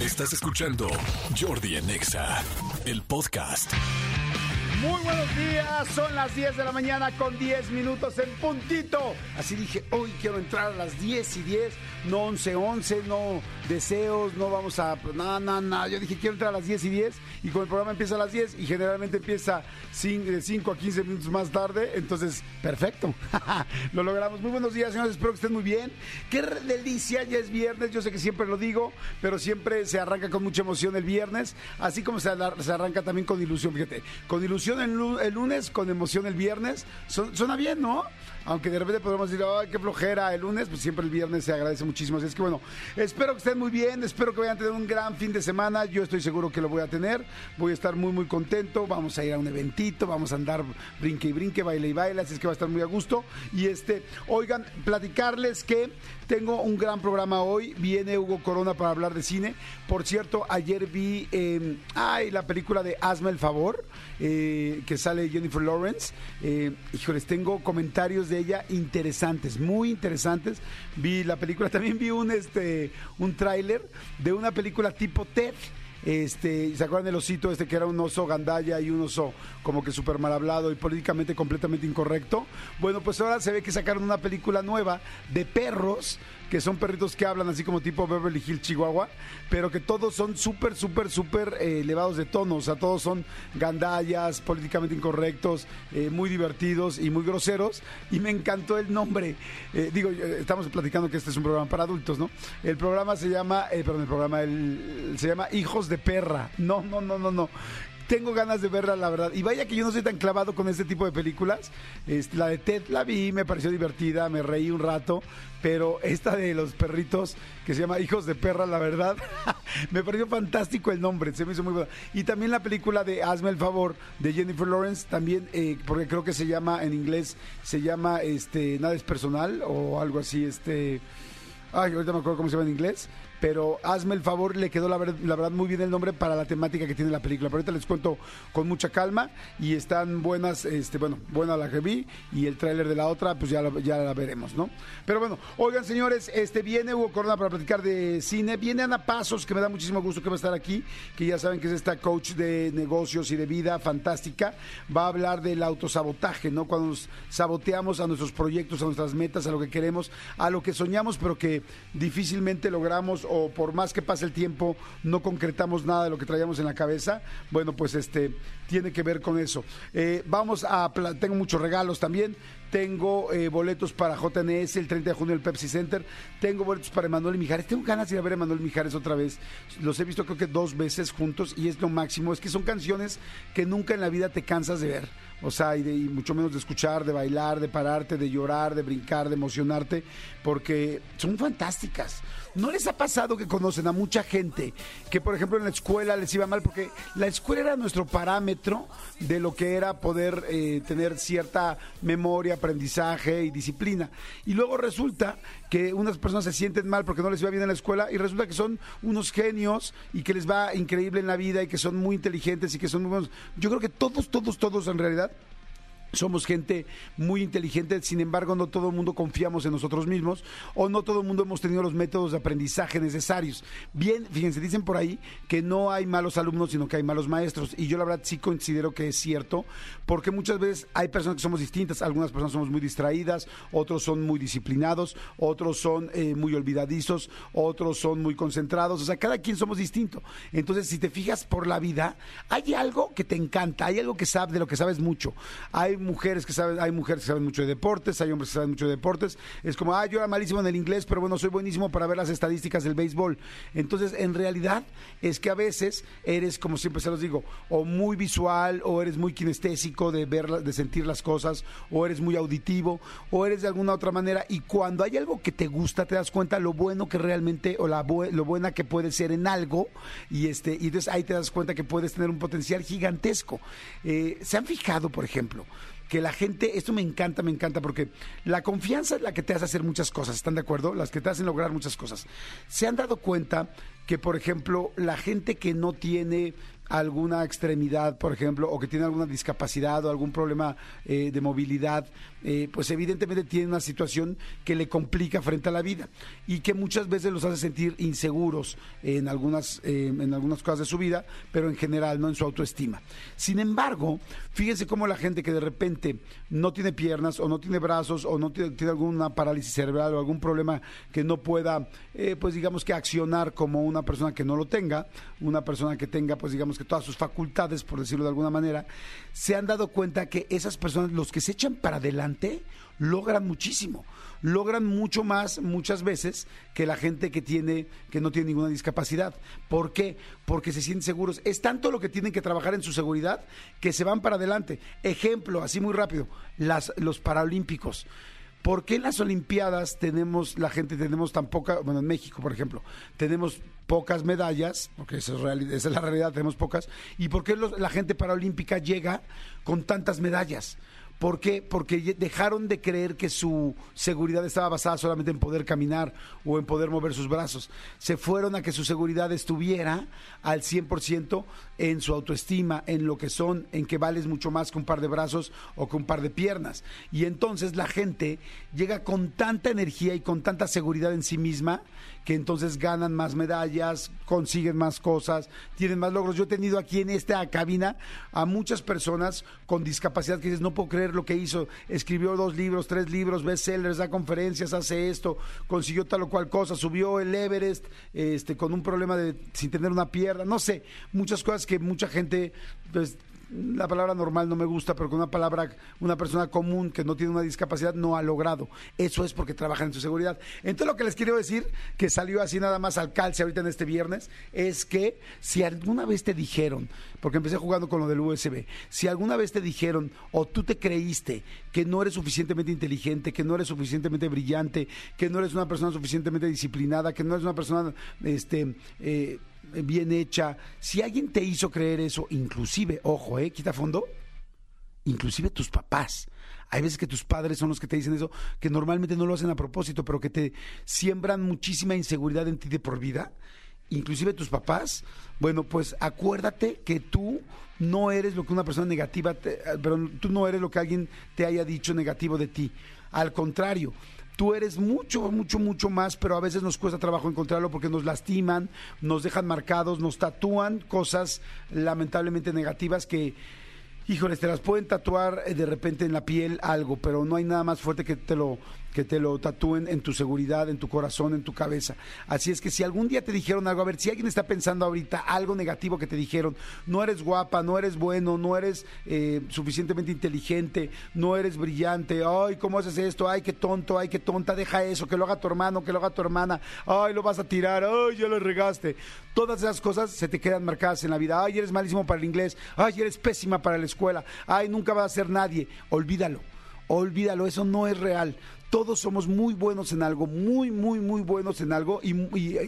Estás escuchando Jordi en Exa, el podcast. Muy buenos días, son las 10 de la mañana con 10 minutos en puntito. Así dije, hoy quiero entrar a las 10 y 10, no 11, 11, no deseos, no vamos a... No, no, no, yo dije quiero entrar a las 10 y 10 y como el programa empieza a las 10 y generalmente empieza de 5 a 15 minutos más tarde, entonces, perfecto. lo logramos. Muy buenos días, señores, espero que estén muy bien. Qué delicia, ya es viernes, yo sé que siempre lo digo, pero siempre se arranca con mucha emoción el viernes, así como se, arranca también con ilusión, fíjate, con ilusión el, lunes, con emoción el viernes. suena bien, ¿no? Aunque de repente podemos decir, ay, qué flojera el lunes, pues siempre el viernes se agradece muchísimo. Así es que bueno, espero que estén muy bien, espero que vayan a tener un gran fin de semana. Yo estoy seguro que lo voy a tener. Voy a estar muy, muy contento. Vamos a ir a un eventito, vamos a andar brinque y brinque, baile y baile, así es que va a estar muy a gusto. Y este, oigan, platicarles que tengo un gran programa hoy. Viene Hugo Corona para hablar de cine. Por cierto, ayer vi eh, ay, la película de Hazme el favor, eh, que sale Jennifer Lawrence. Eh, híjoles, tengo comentarios de ella interesantes, muy interesantes. Vi la película, también vi un este un tráiler de una película tipo Ted. Este, ¿se acuerdan del osito este que era un oso gandalla y un oso como que súper mal hablado y políticamente completamente incorrecto? Bueno, pues ahora se ve que sacaron una película nueva de perros que son perritos que hablan así como tipo Beverly Hills Chihuahua, pero que todos son súper, súper, súper eh, elevados de tono, o sea, todos son gandallas, políticamente incorrectos, eh, muy divertidos y muy groseros, y me encantó el nombre. Eh, digo, estamos platicando que este es un programa para adultos, ¿no? El programa se llama, perdón, el programa se llama Hijos de Perra. No, no, no, no, no tengo ganas de verla, la verdad. Y vaya que yo no soy tan clavado con este tipo de películas. Este, la de Ted la vi, me pareció divertida, me reí un rato. Pero esta de los perritos, que se llama Hijos de Perra, la verdad, me pareció fantástico el nombre, se me hizo muy bueno. Y también la película de Hazme el favor de Jennifer Lawrence, también, eh, porque creo que se llama en inglés, se llama este Nada es personal o algo así, este. Ay, ahorita me acuerdo cómo se llama en inglés pero hazme el favor, le quedó la, verdad muy bien el nombre para la temática que tiene la película. Pero ahorita les cuento con mucha calma y están buenas, este, bueno, buena la que vi y el tráiler de la otra, pues ya, ya la veremos, ¿no? Pero bueno, oigan señores, este viene Hugo Corona para platicar de cine, viene Ana Pasos, que me da muchísimo gusto que va a estar aquí, que ya saben que es esta coach de negocios y de vida fantástica, va a hablar del autosabotaje, ¿no? Cuando nos saboteamos a nuestros proyectos, a nuestras metas, a lo que queremos, a lo que soñamos, pero que difícilmente logramos o por más que pase el tiempo no concretamos nada de lo que traíamos en la cabeza, bueno, pues este tiene que ver con eso. Eh, vamos a, tengo muchos regalos también. Tengo eh, boletos para JNS el 30 de junio del Pepsi Center. Tengo boletos para Emanuel Mijares. Tengo ganas de ir a ver a Emanuel Mijares otra vez. Los he visto creo que dos veces juntos y es lo máximo. Es que son canciones que nunca en la vida te cansas de ver. O sea, y, y mucho menos de escuchar, de bailar, de pararte, de llorar, de brincar, de emocionarte, porque son fantásticas. ¿No les ha pasado que conocen a mucha gente que, por ejemplo, en la escuela les iba mal? Porque la escuela era nuestro parámetro de lo que era poder eh, tener cierta memoria, aprendizaje y disciplina. Y luego resulta que unas personas se sienten mal porque no les va bien en la escuela y resulta que son unos genios y que les va increíble en la vida y que son muy inteligentes y que son muy buenos. Yo creo que todos, todos, todos en realidad somos gente muy inteligente, sin embargo no todo el mundo confiamos en nosotros mismos o no todo el mundo hemos tenido los métodos de aprendizaje necesarios. Bien, fíjense, dicen por ahí que no hay malos alumnos, sino que hay malos maestros. Y yo la verdad sí considero que es cierto, porque muchas veces hay personas que somos distintas, algunas personas somos muy distraídas, otros son muy disciplinados, otros son eh, muy olvidadizos, otros son muy concentrados, o sea, cada quien somos distinto. Entonces, si te fijas por la vida, hay algo que te encanta, hay algo que sabes de lo que sabes mucho. Hay mujeres que saben, hay mujeres que saben mucho de deportes, hay hombres que saben mucho de deportes. Es como, ah, yo era malísimo en el inglés, pero bueno, soy buenísimo para ver las estadísticas del béisbol. Entonces, en realidad, es que a veces eres, como siempre se los digo, o muy visual, o eres muy kinestésico de ver, de sentir las cosas, o eres muy auditivo, o eres de alguna otra manera. Y cuando hay algo que te gusta, te das cuenta lo bueno que realmente, o la lo buena que puede ser en algo, y este, y entonces ahí te das cuenta que puedes tener un potencial gigantesco. Eh, ¿Se han fijado, por ejemplo? Que la gente, esto me encanta, me encanta, porque la confianza es la que te hace hacer muchas cosas, ¿están de acuerdo? Las que te hacen lograr muchas cosas. Se han dado cuenta que, por ejemplo, la gente que no tiene alguna extremidad, por ejemplo, o que tiene alguna discapacidad o algún problema eh, de movilidad, eh, pues evidentemente tiene una situación que le complica frente a la vida y que muchas veces los hace sentir inseguros en algunas, eh, en algunas cosas de su vida, pero en general, no en su autoestima. Sin embargo, fíjense cómo la gente que de repente no tiene piernas o no tiene brazos o no tiene, tiene alguna parálisis cerebral o algún problema que no pueda, pues digamos que accionar como una persona que no lo tenga, una persona que tenga, pues digamos que todas sus facultades, por decirlo de alguna manera, se han dado cuenta que esas personas, los que se echan para adelante, logran muchísimo. Logran mucho más muchas veces que la gente que tiene que no tiene ninguna discapacidad. ¿Por qué? Porque se sienten seguros. Es tanto lo que tienen que trabajar en su seguridad que se van para adelante. Ejemplo, así muy rápido, las, los paralímpicos. ¿Por qué en las Olimpiadas tenemos, la gente tenemos tan poca, bueno, en México, por ejemplo, tenemos pocas medallas, porque esa es, la realidad, tenemos pocas, y por qué la gente paralímpica llega con tantas medallas? ¿Por qué? Porque dejaron de creer que su seguridad estaba basada solamente en poder caminar o en poder mover sus brazos. Se fueron a que su seguridad estuviera al 100% en su autoestima, en lo que son, en que vales mucho más que un par de brazos o que un par de piernas. Y entonces la gente llega con tanta energía y con tanta seguridad en sí misma que entonces ganan más medallas, consiguen más cosas, tienen más logros. Yo he tenido aquí en esta cabina a muchas personas con discapacidad que dices, no puedo creer lo que hizo, escribió dos libros, tres libros, bestsellers, da conferencias, hace esto, consiguió tal o cual cosa, subió el Everest este, con un problema de sin tener una pierna, no sé, muchas cosas que mucha gente pues, la palabra normal no me gusta, pero con una palabra, una persona común que no tiene una discapacidad no ha logrado. Eso es porque trabajan en su seguridad. Entonces lo que les quiero decir, que salió así nada más al calce ahorita en este viernes, es que si alguna vez te dijeron, porque empecé jugando con lo del USB, si alguna vez te dijeron o tú te creíste que no eres suficientemente inteligente, que no eres suficientemente brillante, que no eres una persona suficientemente disciplinada, que no eres una persona este, eh, bien hecha, si alguien te hizo creer eso, inclusive, ojo, ¿eh? Quita fondo, inclusive tus papás. Hay veces que tus padres son los que te dicen eso, que normalmente no lo hacen a propósito, pero que te siembran muchísima inseguridad en ti de por vida. Inclusive tus papás, bueno, pues acuérdate que tú no eres lo que una persona negativa, pero tú no eres lo que alguien te haya dicho negativo de ti. Al contrario, tú eres mucho, mucho, mucho más, pero a veces nos cuesta trabajo encontrarlo porque nos lastiman, nos dejan marcados, nos tatúan cosas lamentablemente negativas que, híjoles, te las pueden tatuar eh, de repente en la piel algo, pero no hay nada más fuerte que te lo que te lo tatúen en tu seguridad, en tu corazón, en tu cabeza. Así es que si algún día te dijeron algo, a ver, si alguien está pensando ahorita algo negativo que te dijeron, no eres guapa, no eres bueno, no eres eh, suficientemente inteligente, no eres brillante, ay, ¿cómo haces esto? Ay, qué tonto, ay, qué tonta, deja eso, que lo haga tu hermano, que lo haga tu hermana, ay, lo vas a tirar, ay, ya lo regaste. Todas esas cosas se te quedan marcadas en la vida, ay, eres malísimo para el inglés, ay, eres pésima para la escuela, ay, nunca vas a ser nadie, olvídalo olvídalo, eso no es real todos somos muy buenos en algo, muy, muy, muy buenos en algo y,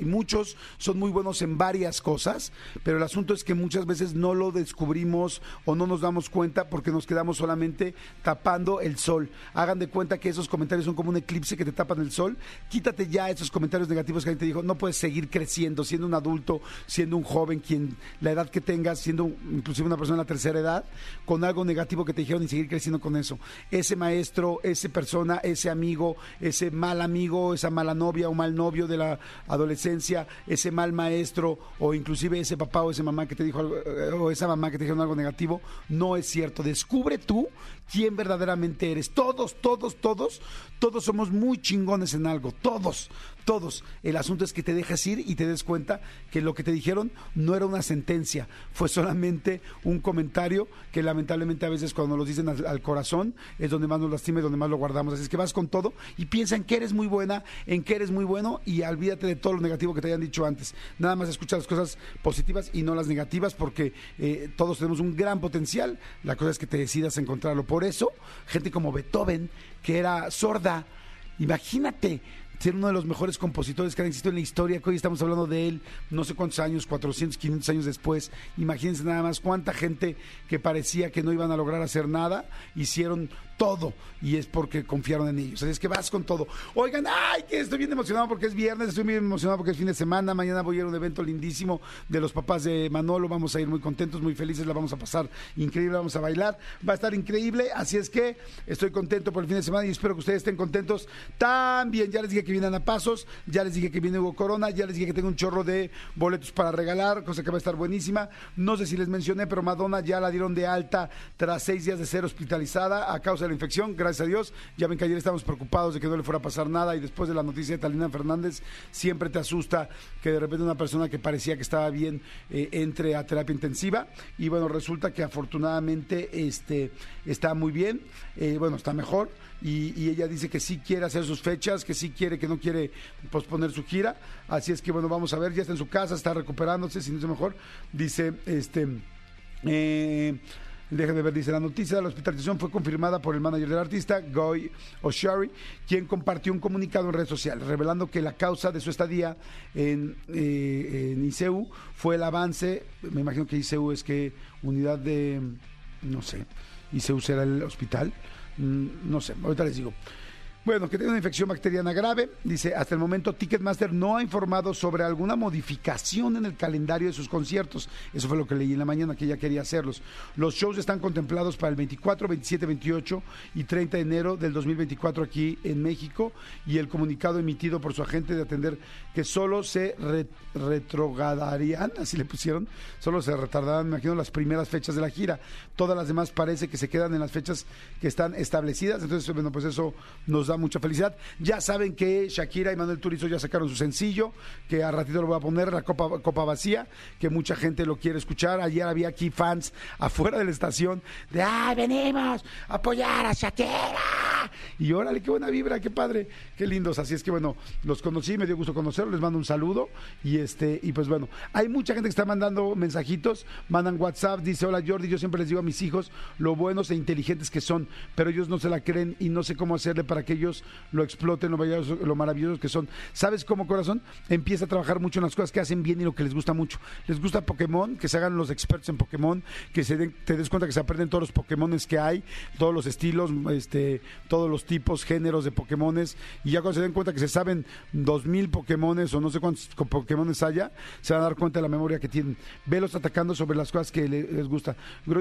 muchos son muy buenos en varias cosas, pero el asunto es que muchas veces no lo descubrimos o no nos damos cuenta porque nos quedamos solamente tapando el sol. Hagan de cuenta que esos comentarios son como un eclipse que te tapan el sol. Quítate ya esos comentarios negativos que alguien te dijo, no puedes seguir creciendo, siendo un adulto, siendo un joven, quien la edad que tengas, siendo inclusive una persona de la tercera edad, con algo negativo que te dijeron y seguir creciendo con eso. Ese maestro, esa persona, ese amigo, ese mal amigo, esa mala novia o mal novio de la adolescencia, ese mal maestro o inclusive ese papá o esa mamá que te dijo algo, eh, o esa mamá que te dijo algo negativo, no es cierto. Descubre tú quién verdaderamente eres. Todos, todos, todos, todos somos muy chingones en algo, todos, todos. El asunto es que te dejas ir y te des cuenta que lo que te dijeron no era una sentencia, fue solamente un comentario que lamentablemente a veces cuando nos dicen al, corazón es donde más nos lastima y donde más lo guardamos. Así es que vas con todo y piensa en que eres muy buena, en que eres muy bueno y olvídate de todo lo negativo que te hayan dicho antes. Nada más escucha las cosas positivas y no las negativas porque eh, todos tenemos un gran potencial. La cosa es que te decidas encontrarlo. Por eso, gente como Beethoven, que era sorda, imagínate, ser uno de los mejores compositores que han existido en la historia, que hoy estamos hablando de él, no sé cuántos años, 400, 500 años después. Imagínense nada más cuánta gente que parecía que no iban a lograr hacer nada, hicieron todo y es porque confiaron en ellos. Así es que vas con todo. Oigan, ay, que estoy bien emocionado porque es viernes, estoy bien emocionado porque es fin de semana. Mañana voy a ir a un evento lindísimo de los papás de Manolo. Vamos a ir muy contentos, muy felices, la vamos a pasar increíble, vamos a bailar. Va a estar increíble, así es que estoy contento por el fin de semana y espero que ustedes estén contentos también. Ya les dije que vienen a pasos, ya les dije que viene Hugo Corona, ya les dije que tengo un chorro de boletos para regalar, cosa que va a estar buenísima. No sé si les mencioné, pero Madonna ya la dieron de alta tras seis días de ser hospitalizada a causa de la infección, gracias a Dios. Ya ven que ayer estamos preocupados de que no le fuera a pasar nada y después de la noticia de Talina Fernández, siempre te asusta que de repente una persona que parecía que estaba bien eh, entre a terapia intensiva y bueno, resulta que afortunadamente este, está muy bien, eh, bueno, está mejor. Y, y, ella dice que sí quiere hacer sus fechas, que sí quiere, que no quiere posponer su gira. Así es que bueno, vamos a ver, ya está en su casa, está recuperándose, si no es mejor. Dice, este, eh, Déjenme ver, dice la noticia de la hospitalización fue confirmada por el manager del artista, Goy Oshari, quien compartió un comunicado en redes sociales revelando que la causa de su estadía en, eh, en fue el avance, me imagino que ICEU es que unidad de, no sé, ICEU será el hospital, no sé, ahorita les digo. Bueno, que tiene una infección bacteriana grave. Dice, hasta el momento Ticketmaster no ha informado sobre alguna modificación en el calendario de sus conciertos. Eso fue lo que leí en la mañana, que ella quería hacerlos. Los shows están contemplados para el 24, 27, 28 y 30 de enero del 2024 aquí en México. Y el comunicado emitido por su agente de atender que solo se re retrogradarían, así le pusieron, solo se retardarán, me imagino, las primeras fechas de la gira. Todas las demás parece que se quedan en las fechas que están establecidas. Entonces, bueno, pues eso nos da mucha felicidad. Ya saben que Shakira y Manuel Turizo ya sacaron su sencillo, que a ratito lo voy a poner, la copa, copa vacía, que mucha gente lo quiere escuchar. Ayer había aquí fans afuera de la estación de ¡ay, venimos a apoyar a Shakira! Y órale, qué buena vibra, qué padre, qué lindos. Así es que bueno, los conocí, me dio gusto conocerlos, les mando un saludo. Y este, y pues bueno, hay mucha gente que está mandando mensajitos, mandan WhatsApp, dice, hola Jordi, yo siempre les digo a mis hijos lo buenos e inteligentes que son, pero ellos no se la creen y no sé cómo hacerle para que ellos lo exploten, lo maravillosos, lo que son. ¿Sabes cómo, corazón? Empieza a trabajar mucho en las cosas que hacen bien y lo que les gusta mucho. Les gusta Pokémon, que se hagan los expertos en Pokémon, que se den, te des cuenta que se aprenden todos los Pokémones que hay, todos los estilos, este, todos los tipos, géneros de Pokémones, y ya cuando se den cuenta que se saben dos mil Pokémones o no sé cuántos Pokémones haya, se van a dar cuenta de la memoria que tienen. Velos atacando sobre las cosas que le- les gusta.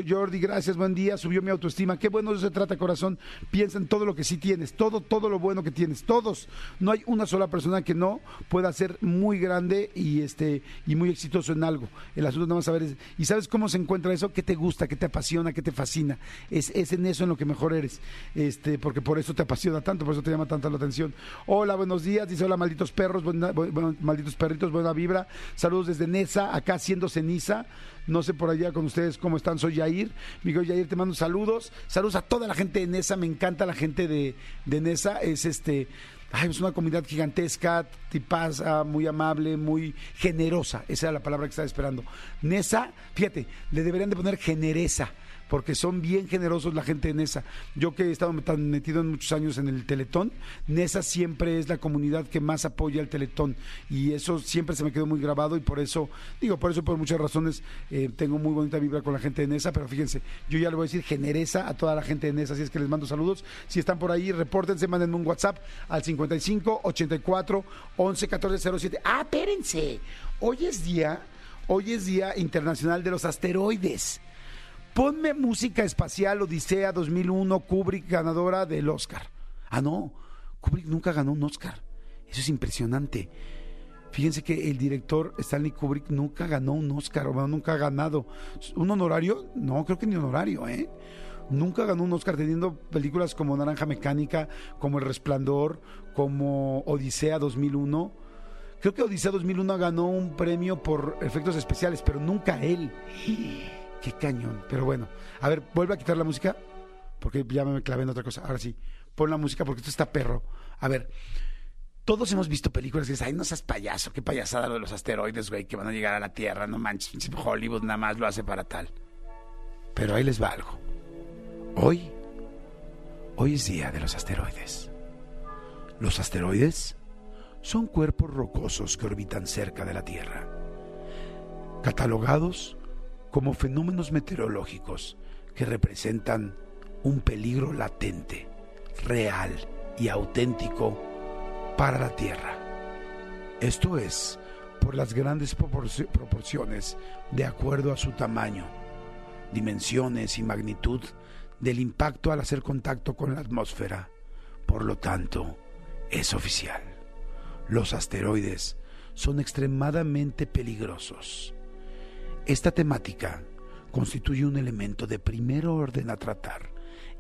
Jordi, gracias, buen día, subió mi autoestima. Qué bueno eso se trata, corazón. Piensa en todo lo que sí tienes, todo, todo lo bueno que tienes, todos. No hay una sola persona que no pueda ser muy grande y este y muy exitoso en algo. El asunto nada más saber es, ¿y sabes cómo se encuentra eso? ¿Qué te gusta, qué te apasiona, qué te fascina? Es, es en eso en lo que mejor eres. Este, porque por eso te apasiona tanto, por eso te llama tanta la atención. Hola, buenos días, dice hola malditos perros, buena- bu- bueno, malditos perritos, buena vibra. Saludos desde Nesa, acá haciendo ceniza. No sé por allá con ustedes cómo están. Soy Yair. Miguel Yair, te mando saludos. Saludos a toda la gente de Nesa. Me encanta la gente de, de Nesa. Es este. Es una comunidad gigantesca, tipaza, muy amable, muy generosa. Esa era la palabra que estaba esperando. Nesa, fíjate, le deberían de poner generesa porque son bien generosos la gente de Nesa. Yo que he estado tan metido en muchos años en el Teletón, Nesa siempre es la comunidad que más apoya el Teletón y eso siempre se me quedó muy grabado y por eso, digo, por eso por muchas razones eh, tengo muy bonita vibra con la gente de Nesa, pero fíjense, yo ya le voy a decir generesa a toda la gente de Nesa, así es que les mando saludos. Si están por ahí, repórtense, mándenme un WhatsApp al 55 84 11 14 07. Ah, espérense, hoy es día, hoy es día internacional de los asteroides. Ponme música espacial Odisea 2001, Kubrick ganadora del Oscar. Ah, no, Kubrick nunca ganó un Oscar. Eso es impresionante. Fíjense que el director Stanley Kubrick nunca ganó un Oscar, o nunca ha ganado. ¿Un honorario? No, creo que ni honorario, ¿eh? Nunca ganó un Oscar teniendo películas como Naranja Mecánica, como El Resplandor, como Odisea 2001. Creo que Odisea 2001 ganó un premio por efectos especiales, pero nunca él. Qué cañón. Pero bueno, a ver, vuelve a quitar la música, porque ya me clavé en otra cosa. Ahora sí, pon la música porque esto está perro. A ver, todos hemos visto películas que dices, ay, no seas payaso, qué payasada lo de los asteroides, güey, que van a llegar a la Tierra, no manches, Hollywood nada más lo hace para tal. Pero ahí les va algo. Hoy, hoy es día de los asteroides. Los asteroides son cuerpos rocosos que orbitan cerca de la Tierra, catalogados como fenómenos meteorológicos que representan un peligro latente, real y auténtico para la Tierra. Esto es por las grandes proporciones de acuerdo a su tamaño, dimensiones y magnitud del impacto al hacer contacto con la atmósfera. Por lo tanto, es oficial. Los asteroides son extremadamente peligrosos. Esta temática constituye un elemento de primer orden a tratar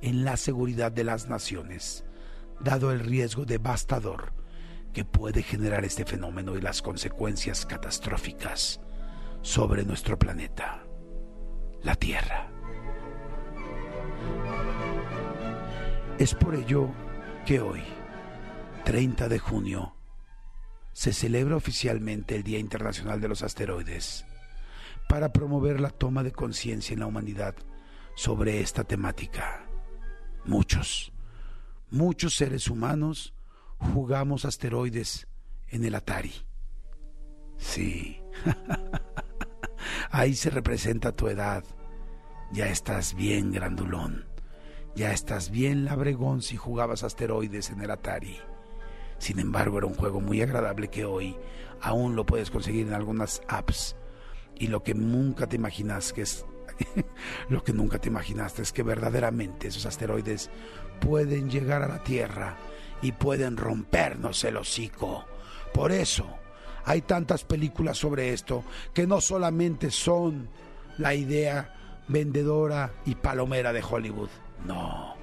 en la seguridad de las naciones, dado el riesgo devastador que puede generar este fenómeno y las consecuencias catastróficas sobre nuestro planeta, la Tierra. Es por ello que hoy, 30 de junio, se celebra oficialmente el Día Internacional de los Asteroides para promover la toma de conciencia en la humanidad sobre esta temática. Muchos, muchos seres humanos jugamos asteroides en el Atari. Sí, ahí se representa tu edad. Ya estás bien grandulón. Ya estás bien labregón si jugabas asteroides en el Atari. Sin embargo, era un juego muy agradable que hoy aún lo puedes conseguir en algunas apps. Y lo que nunca te imaginas que es lo que nunca te imaginaste es que verdaderamente esos asteroides pueden llegar a la Tierra y pueden rompernos el hocico. Por eso hay tantas películas sobre esto que no solamente son la idea vendedora y palomera de Hollywood, no,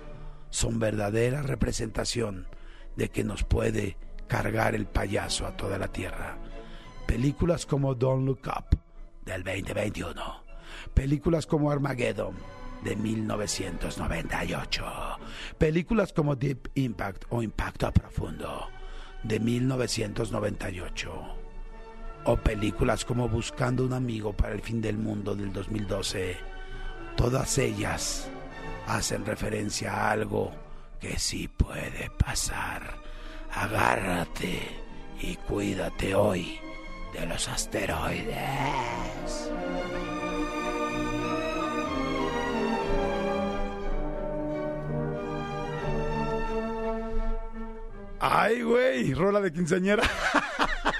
son verdadera representación de que nos puede cargar el payaso a toda la tierra. Películas como Don't Look Up del 2021, películas como Armageddon de 1998. Películas como Deep Impact o Impacto Profundo de 1998. O películas como Buscando un amigo para el fin del mundo del 2012. Todas ellas hacen referencia a algo que sí puede pasar. Agárrate y cuídate hoy de los asteroides. Ay, güey, rola de quinceañera.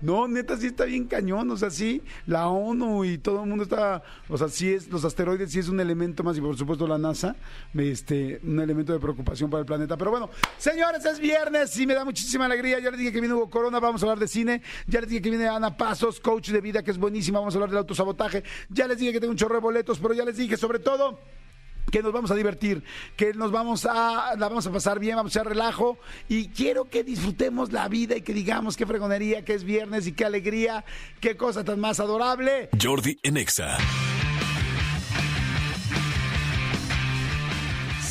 No, neta, sí está bien cañón. O sea, sí, la ONU y todo el mundo está. O sea, sí es, los asteroides sí es un elemento más, y por supuesto la NASA, este, un elemento de preocupación para el planeta. Pero bueno, señores, es viernes y me da muchísima alegría. Ya les dije que viene Hugo Corona, vamos a hablar de cine. Ya les dije que viene Ana Pasos, coach de vida, que es buenísima. Vamos a hablar del autosabotaje. Ya les dije que tengo un chorro de boletos, pero ya les dije sobre todo que nos vamos a divertir, que nos vamos a, la vamos a pasar bien, vamos a hacer relajo y quiero que disfrutemos la vida y que digamos qué fregonería, que es viernes y qué alegría, qué cosa tan más adorable. Jordi Enexa.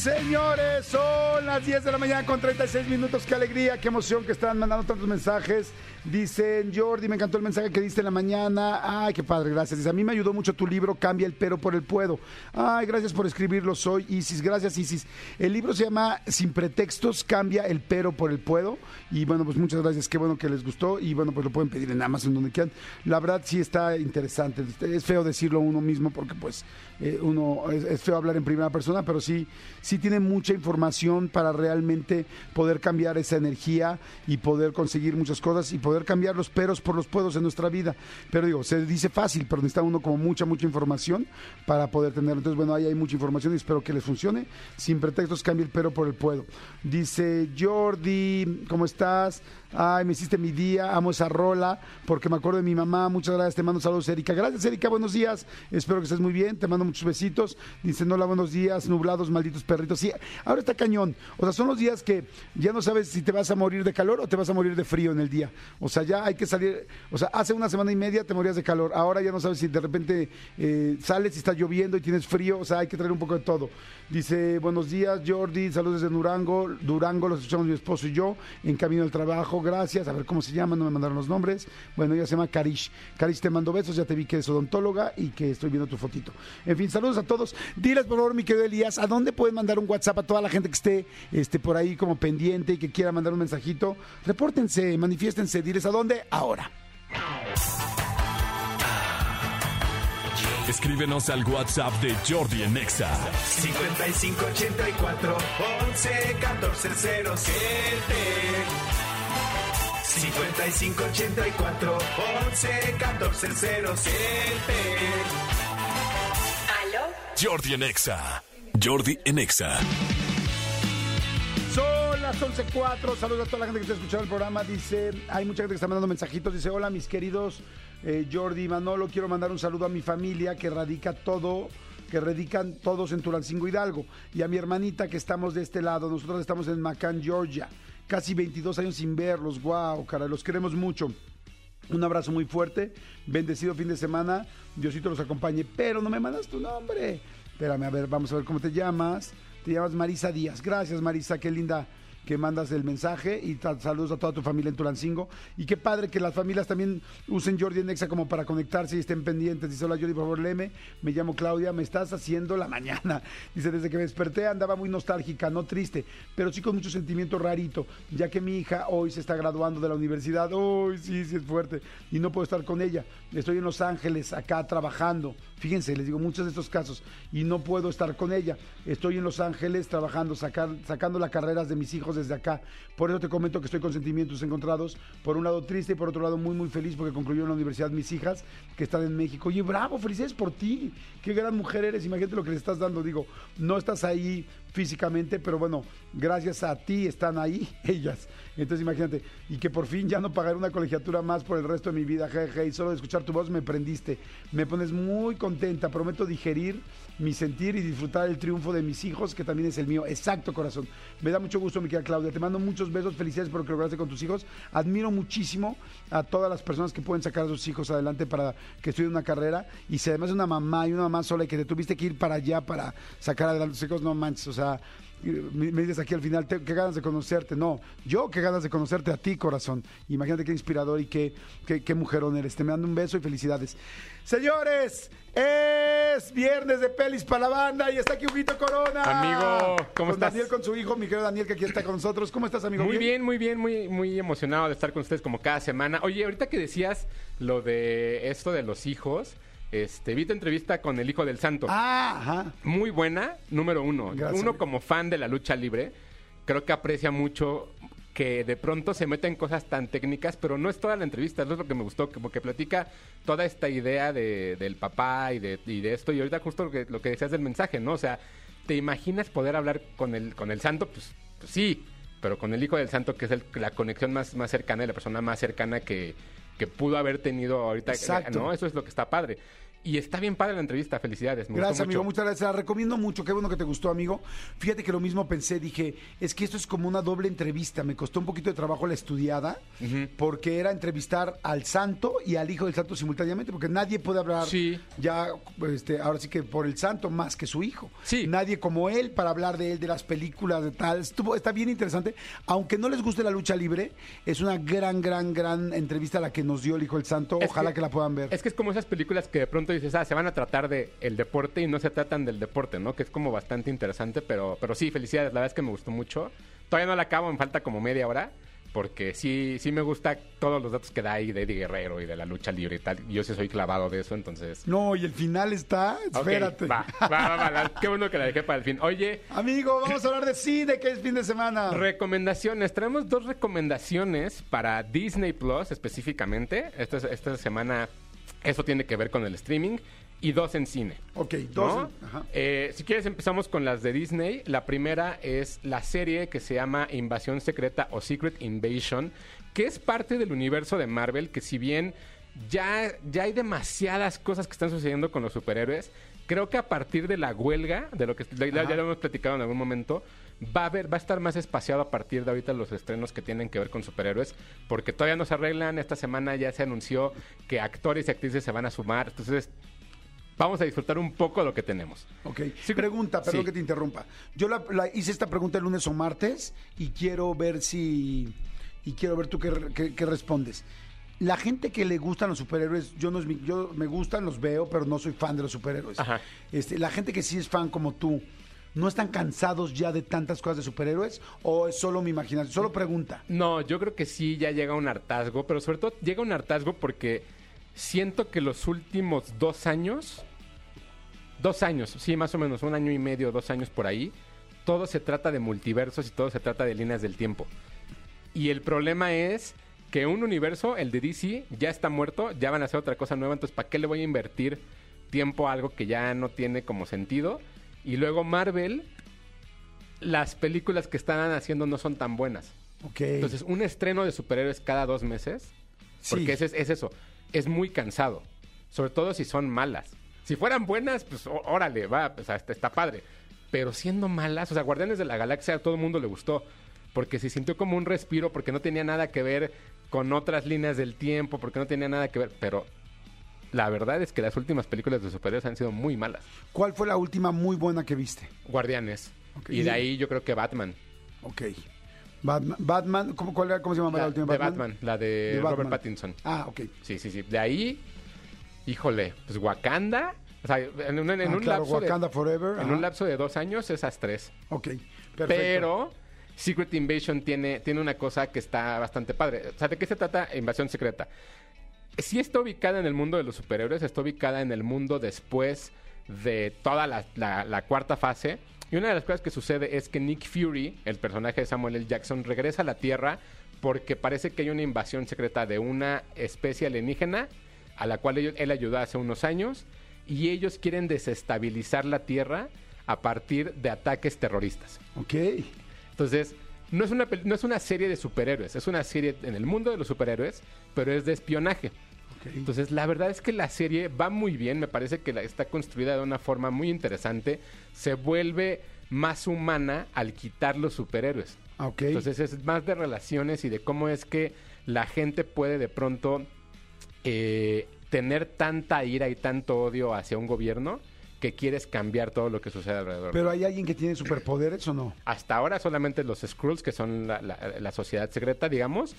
Señores, son las 10 de la mañana con 36 minutos. Qué alegría, qué emoción que están mandando tantos mensajes. Dicen, Jordi, me encantó el mensaje que diste en la mañana. Ay, qué padre, gracias. Dice, a mí me ayudó mucho tu libro, Cambia el pero por el puedo. Ay, gracias por escribirlo. Soy Isis. Gracias, Isis. El libro se llama Sin pretextos, Cambia el pero por el puedo. Y bueno, pues muchas gracias. Qué bueno que les gustó. Y bueno, pues lo pueden pedir en Amazon, donde quieran. La verdad sí está interesante. Es feo decirlo uno mismo porque pues eh, uno es, feo hablar en primera persona, pero sí, sí tiene mucha información para realmente poder cambiar esa energía y poder conseguir muchas cosas y poder cambiar los peros por los puedos en nuestra vida. Pero digo, se dice fácil, pero necesita uno como mucha, mucha información para poder tenerlo. Entonces, bueno, ahí hay mucha información y espero que les funcione. Sin pretextos, cambie el pero por el puedo. Dice Jordi, ¿cómo estás? Ay, me hiciste mi día, amo esa rola, porque me acuerdo de mi mamá. Muchas gracias, te mando saludos, Erika. Gracias, Erika, buenos días. Espero que estés muy bien, te mando muchos besitos. Dice, hola, buenos días, nublados, malditos perritos. Sí, ahora está cañón. O sea, son los días que ya no sabes si te vas a morir de calor o te vas a morir de frío en el día. O sea, ya hay que salir. O sea, hace una semana y media te morías de calor. Ahora ya no sabes si de repente eh, sales y está lloviendo y tienes frío. O sea, hay que traer un poco de todo. Dice, buenos días, Jordi, saludos desde Durango. Durango, los escuchamos mi esposo y yo, en camino al trabajo gracias. A ver cómo se llama, no me mandaron los nombres. Bueno, ella se llama Karish. Karish, te mando besos, ya te vi que es odontóloga y que estoy viendo tu fotito. En fin, saludos a todos. Diles, por favor, mi querido Elías, ¿a dónde pueden mandar mandar un WhatsApp a toda la gente que esté este, por ahí como pendiente y que quiera mandar un mensajito. Repórtense, manifiéstense, diles a dónde, ahora. Escríbenos al WhatsApp de Jordi en Exa. 5584 11 14 07 5584 11 14 07 ¿Aló? Jordi en Exa. Jordi en Exa. Son las 11.04. Saludos a toda la gente que está escuchando el programa. Dice, hay mucha gente que está mandando mensajitos. Dice, hola mis queridos eh, Jordi y Manolo. Quiero mandar un saludo a mi familia que radica todo, que radican todos en Tulancingo Hidalgo. Y a mi hermanita que estamos de este lado. Nosotros estamos en Macán, Georgia. Casi 22 años sin verlos. Wow, cara, los queremos mucho. Un abrazo muy fuerte, bendecido fin de semana, Diosito los acompañe, pero no me mandas tu nombre. Espérame, a ver, vamos a ver cómo te llamas. Te llamas Marisa Díaz. Gracias, Marisa, qué linda que mandas el mensaje y saludos a toda tu familia en Tulancingo. Y qué padre que las familias también usen Jordi en Exa como para conectarse y estén pendientes. Dice, hola Jordi, por favor, léeme. Me llamo Claudia, me estás haciendo la mañana. Dice, desde que me desperté andaba muy nostálgica, no triste, pero sí con mucho sentimiento rarito, ya que mi hija hoy se está graduando de la universidad. Uy, sí, sí es fuerte. Y no puedo estar con ella. Estoy en Los Ángeles, acá trabajando. Fíjense, les digo muchos de estos casos. Y no puedo estar con ella. Estoy en Los Ángeles trabajando, sacando las carreras de mis hijos desde acá. Por eso te comento que estoy con sentimientos encontrados. Por un lado triste y por otro lado muy, muy feliz porque concluyeron la universidad mis hijas que están en México. Oye, bravo, felicidades por ti. Qué gran mujer eres. Imagínate lo que le estás dando. Digo, no estás ahí físicamente, pero bueno, gracias a ti están ahí ellas. Entonces imagínate, y que por fin ya no pagaré una colegiatura más por el resto de mi vida, jeje, y solo de escuchar tu voz me prendiste. Me pones muy contenta, prometo digerir mi sentir y disfrutar el triunfo de mis hijos, que también es el mío. Exacto, corazón. Me da mucho gusto, mi querida Claudia. Te mando muchos besos, felicidades por lo que lograste con tus hijos. Admiro muchísimo a todas las personas que pueden sacar a sus hijos adelante para que estudien una carrera. Y si además es una mamá y una mamá sola y que te tuviste que ir para allá para sacar adelante a tus hijos, no manches, o sea, me, me dices aquí al final, te- qué ganas de conocerte. No, yo qué ganas de conocerte a ti, corazón. Imagínate qué inspirador y qué, qué, qué mujerón eres. Te mando un beso y felicidades. Señores, es viernes de pelis para la banda y está aquí Huguito Corona. Amigo, ¿cómo Con estás? Daniel con su hijo, mi querido Daniel, que aquí está con nosotros. ¿Cómo estás, amigo? Muy bien, muy bien, muy, muy emocionado de estar con ustedes como cada semana. Oye, ahorita que decías lo de esto de los hijos, este, vi tu entrevista con el hijo del santo. Ah, ajá. Muy buena, número uno. Gracias, uno como fan de la lucha libre, creo que aprecia mucho que de pronto se meta en cosas tan técnicas, pero no es toda la entrevista, eso es lo que me gustó, que- porque platica toda esta idea de- del papá y de, y de esto, y ahorita justo lo que, lo que decías del mensaje, ¿no? O sea, ¿te imaginas poder hablar con el, con el santo? Pues, pues sí, pero con el hijo del santo, que es el- la conexión más, más cercana y la persona más cercana que, que pudo haber tenido ahorita, Exacto. ¿no? Eso es lo que está padre. Y está bien padre la entrevista, felicidades. Me Gracias, gustó amigo. mucho. Muchas gracias. La recomiendo mucho. Qué bueno que te gustó, amigo. Fíjate que lo mismo pensé. Dije, es que esto es como una doble entrevista. Me costó un poquito de trabajo la estudiada porque era entrevistar al santo y al hijo del santo simultáneamente porque nadie puede hablar Sí. ya, este, ahora sí que por el santo más que su hijo. Sí. Nadie como él para hablar de él, de las películas, de tal. Estuvo, está bien interesante. Aunque no les guste la lucha libre, es una gran, gran, gran entrevista la que nos dio el hijo del santo. Es Ojalá que, la puedan ver. Es que es como esas películas que de pronto dices, ah, se van a tratar de el deporte y no se tratan del deporte, ¿no? Que es como bastante interesante, pero, pero sí, felicidades, la verdad es que me gustó mucho. Todavía no la acabo, me falta como media hora, porque sí, sí me gusta todos los datos que da ahí de Eddie Guerrero y de la lucha libre y tal. Yo sí soy clavado de eso, entonces... No, y el final está. Espérate. va, va, va, va, qué bueno que la dejé para el fin. Oye, Amigo, vamos a hablar de cine, que es fin de semana. Recomendaciones. Traemos dos recomendaciones para Disney Plus específicamente. Esta, esta semana eso tiene que ver con el streaming. Y dos en cine. ok, ¿no? dos. Ajá. Eh, si quieres empezamos con las de Disney. La primera es la serie que se llama Invasión Secreta o Secret Invasion, que es parte del universo de Marvel, que si bien ya, ya hay demasiadas cosas que están sucediendo con los superhéroes, creo que a partir de la huelga, de lo que ya, ya lo hemos platicado en algún momento, va a haber, va a estar más espaciado a partir de ahorita los estrenos que tienen que ver con superhéroes, porque todavía no se arreglan. Esta semana ya se anunció que actores y actrices se van a sumar. Entonces, vamos a disfrutar un poco de lo que tenemos. Ok, Sí, pregunta, perdón sí. que te interrumpa. Yo la, la hice esta pregunta el lunes o martes y quiero ver si. Y quiero ver tú qué, qué- qué respondes. La gente que le gustan los superhéroes, yo no es mi- yo me gustan, los veo, pero no soy fan de los superhéroes. Ajá. Este, la gente que sí es fan como tú, ¿No están cansados ya de tantas cosas de superhéroes? ¿O es solo mi imaginación? Solo pregunta. No, yo creo que sí ya llega un hartazgo, pero sobre todo llega un hartazgo porque siento que los últimos dos años, dos años, sí, más o menos, un año y medio, dos años por ahí, todo se trata de multiversos y todo se trata de líneas del tiempo. Y el problema es que un universo, el de DC, ya está muerto, ya van a hacer otra cosa nueva, entonces ¿para qué le voy a invertir tiempo a algo que ya no tiene como sentido? Y luego Marvel, las películas que están haciendo no son tan buenas. Ok. Entonces, un estreno de superhéroes cada dos meses, porque Sí. ese es, es eso, es muy cansado. Sobre todo si son malas. Si fueran buenas, pues órale, va, pues, hasta está padre. Pero siendo malas, o sea, Guardianes de la Galaxia a todo el mundo le gustó. Porque se sintió como un respiro, porque no tenía nada que ver con otras líneas del tiempo, porque no tenía nada que ver. Pero la verdad es que las últimas películas de superhéroes han sido muy malas. ¿Cuál fue la última muy buena que viste? Guardianes. Y de ahí yo creo que Batman. Ok. Batman, Batman ¿cómo, cuál era- cómo se llama la, La, última de Batman, la de, De Robert Batman. Pattinson. Ah, ok. Sí, sí, sí. De ahí, híjole, pues Wakanda. O sea, en un, en Ah, un claro, lapso Wakanda de, Forever. en un lapso de dos años, esas tres. Ok, perfecto. Pero Secret Invasion tiene, tiene una cosa que está bastante padre. O sea, ¿de qué se trata Invasión Secreta? Sí está ubicada en el mundo de los superhéroes, está ubicada en el mundo después de toda la, la- la cuarta fase. Y una de las cosas que sucede es que Nick Fury, el personaje de Samuel L. Jackson, regresa a la Tierra porque parece que hay una invasión secreta de una especie alienígena a la cual él ayudó hace unos años y ellos quieren desestabilizar la Tierra a partir de ataques terroristas. Ok. Entonces, no es, una, no es una serie de superhéroes, es una serie en el mundo de los superhéroes, pero es de espionaje. Entonces, la verdad es que la serie va muy bien, me parece que la- está construida de una forma muy interesante, se vuelve más humana al quitar los superhéroes. Ah. Entonces es más de relaciones y de cómo es que la gente puede de pronto eh, tener tanta ira y tanto odio hacia un gobierno que quieres cambiar todo lo que sucede alrededor. ¿Pero hay alguien que tiene superpoderes o no? Hasta ahora solamente los Skrulls, que son la, la- la sociedad secreta, digamos,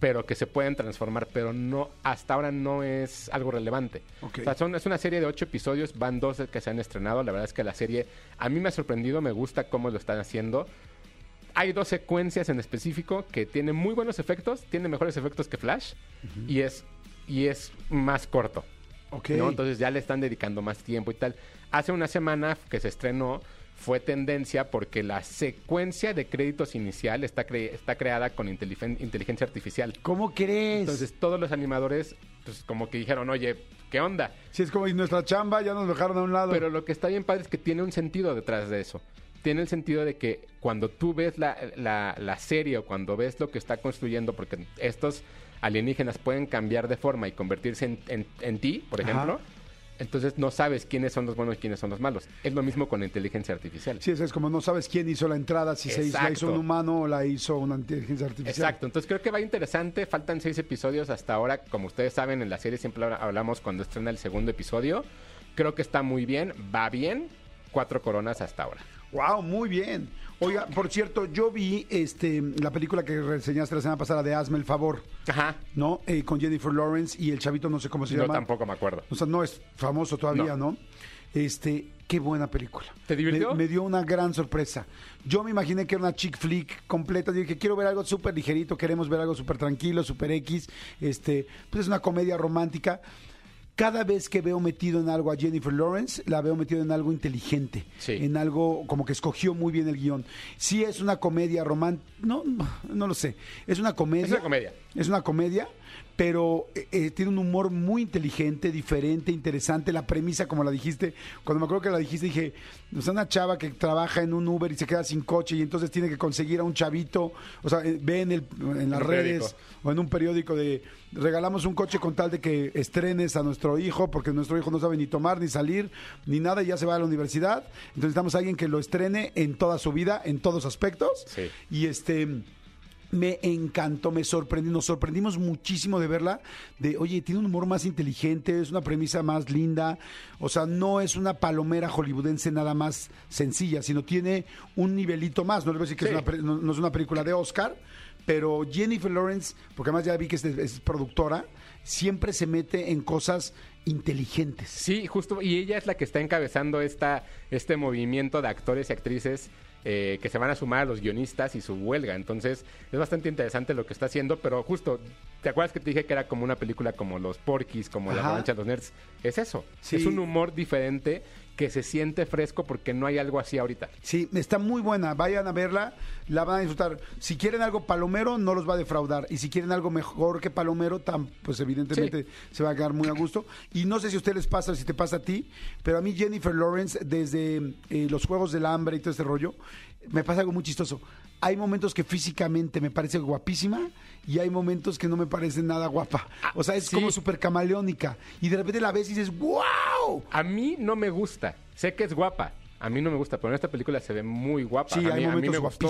pero que se pueden transformar, pero no hasta ahora no es algo relevante. O sea, son- es una serie de ocho episodios, van dos que se han estrenado. La verdad es que la serie a mí me ha sorprendido, me gusta cómo lo están haciendo. Hay dos secuencias en específico que tienen muy buenos efectos, tiene mejores efectos que Flash y es y es más corto. Ok. ¿no? Entonces ya le están dedicando más tiempo y tal. Hace una semana que se estrenó fue tendencia porque la secuencia de créditos inicial está, cre- está creada con inteligen- inteligencia artificial. ¿Cómo crees? Entonces todos los animadores, pues como que dijeron, oye, ¿qué onda? si es como nuestra chamba, ya nos dejaron a un lado. Pero lo que está bien padre es que tiene un sentido detrás de eso. Tiene el sentido de que cuando tú ves la, la- la serie o cuando ves lo que está construyendo, porque estos alienígenas pueden cambiar de forma y convertirse en, en- en ti, por Ajá. Entonces no sabes quiénes son los buenos y quiénes son los malos. Es lo mismo con la inteligencia artificial. Sí, eso es como no sabes quién hizo la entrada, si se hizo, la hizo Exacto. un humano o la hizo una inteligencia artificial. Exacto, entonces creo que va interesante. Faltan seis episodios hasta ahora. Como ustedes saben, en la serie siempre habla- hablamos cuando estrena el segundo episodio. Creo que está muy bien, va bien. Cuatro coronas hasta ahora. Wow, muy bien. Oiga, por cierto, yo vi este la película que reseñaste la semana pasada de Hazme el favor, Ajá. ¿no? Eh, con Jennifer Lawrence y el chavito no sé cómo se Yo llama. tampoco me acuerdo. O sea, no es famoso todavía, No. Este, qué buena película. ¿Te divirtió? Me, me dio una gran sorpresa. Yo me imaginé que era una chick flick completa. Dije, quiero ver algo súper ligerito, queremos ver algo súper tranquilo, súper X. Este, pues es una comedia romántica. Cada vez que veo metido en algo a Jennifer Lawrence, la veo metido en algo inteligente. Sí. En algo como que escogió muy bien el guion. Sí es una comedia romántica. No, no lo sé. Es una comedia. Es una comedia. Es una comedia, pero eh, eh, tiene un humor muy inteligente, diferente, interesante. La premisa, como la dijiste, cuando me acuerdo que la dijiste, dije, o sea, una chava que trabaja en un Uber y se queda sin coche y entonces tiene que conseguir a un chavito, o sea, eh, ve en, el, en las redes periódico. o en un periódico de regalamos un coche con tal de que estrenes a nuestro hijo, porque nuestro hijo no sabe ni tomar, ni salir, ni nada, y ya se va a la universidad. Entonces necesitamos a alguien que lo estrene en toda su vida, en todos aspectos. Sí. Y este me encantó, me sorprendió, nos sorprendimos muchísimo de verla, de, oye, tiene un humor más inteligente, es una premisa más linda, o sea, no es una palomera hollywoodense nada más sencilla, sino tiene un nivelito más, no le voy a decir que Sí. es una, no, no es una película de Oscar, pero Jennifer Lawrence, porque además ya vi que es, es productora, siempre se mete en cosas inteligentes. Sí, justo, y ella es la que está encabezando esta, este movimiento de actores y actrices eh, que se van a sumar a los guionistas y su huelga. Entonces, es bastante interesante lo que está haciendo, pero justo, ¿te acuerdas que te dije que era como una película como Los Porquis, como La. Revancha de los Nerds? Es eso. Sí. Es un humor diferente que se siente fresco porque no hay algo así ahorita. Sí, está muy buena. Vayan a verla, la van a disfrutar. Si quieren algo palomero, no los va a defraudar. Y si quieren algo mejor que palomero, pues evidentemente se va a quedar muy a gusto. Y no sé si a ustedes les pasa, si te pasa a ti, pero a mí Jennifer Lawrence, desde eh, los Juegos del Hambre y todo este rollo, me pasa algo muy chistoso. Hay momentos que físicamente me parece guapísima y hay momentos que no me parece nada guapa. O sea, es sí. como súper camaleónica. Y de repente la ves y dices, ¡wow! A mí no me gusta. Sé que es guapa. A mí no me gusta, pero en esta película se ve muy guapa. Sí, a, hay mí, a mí momentos me gustó,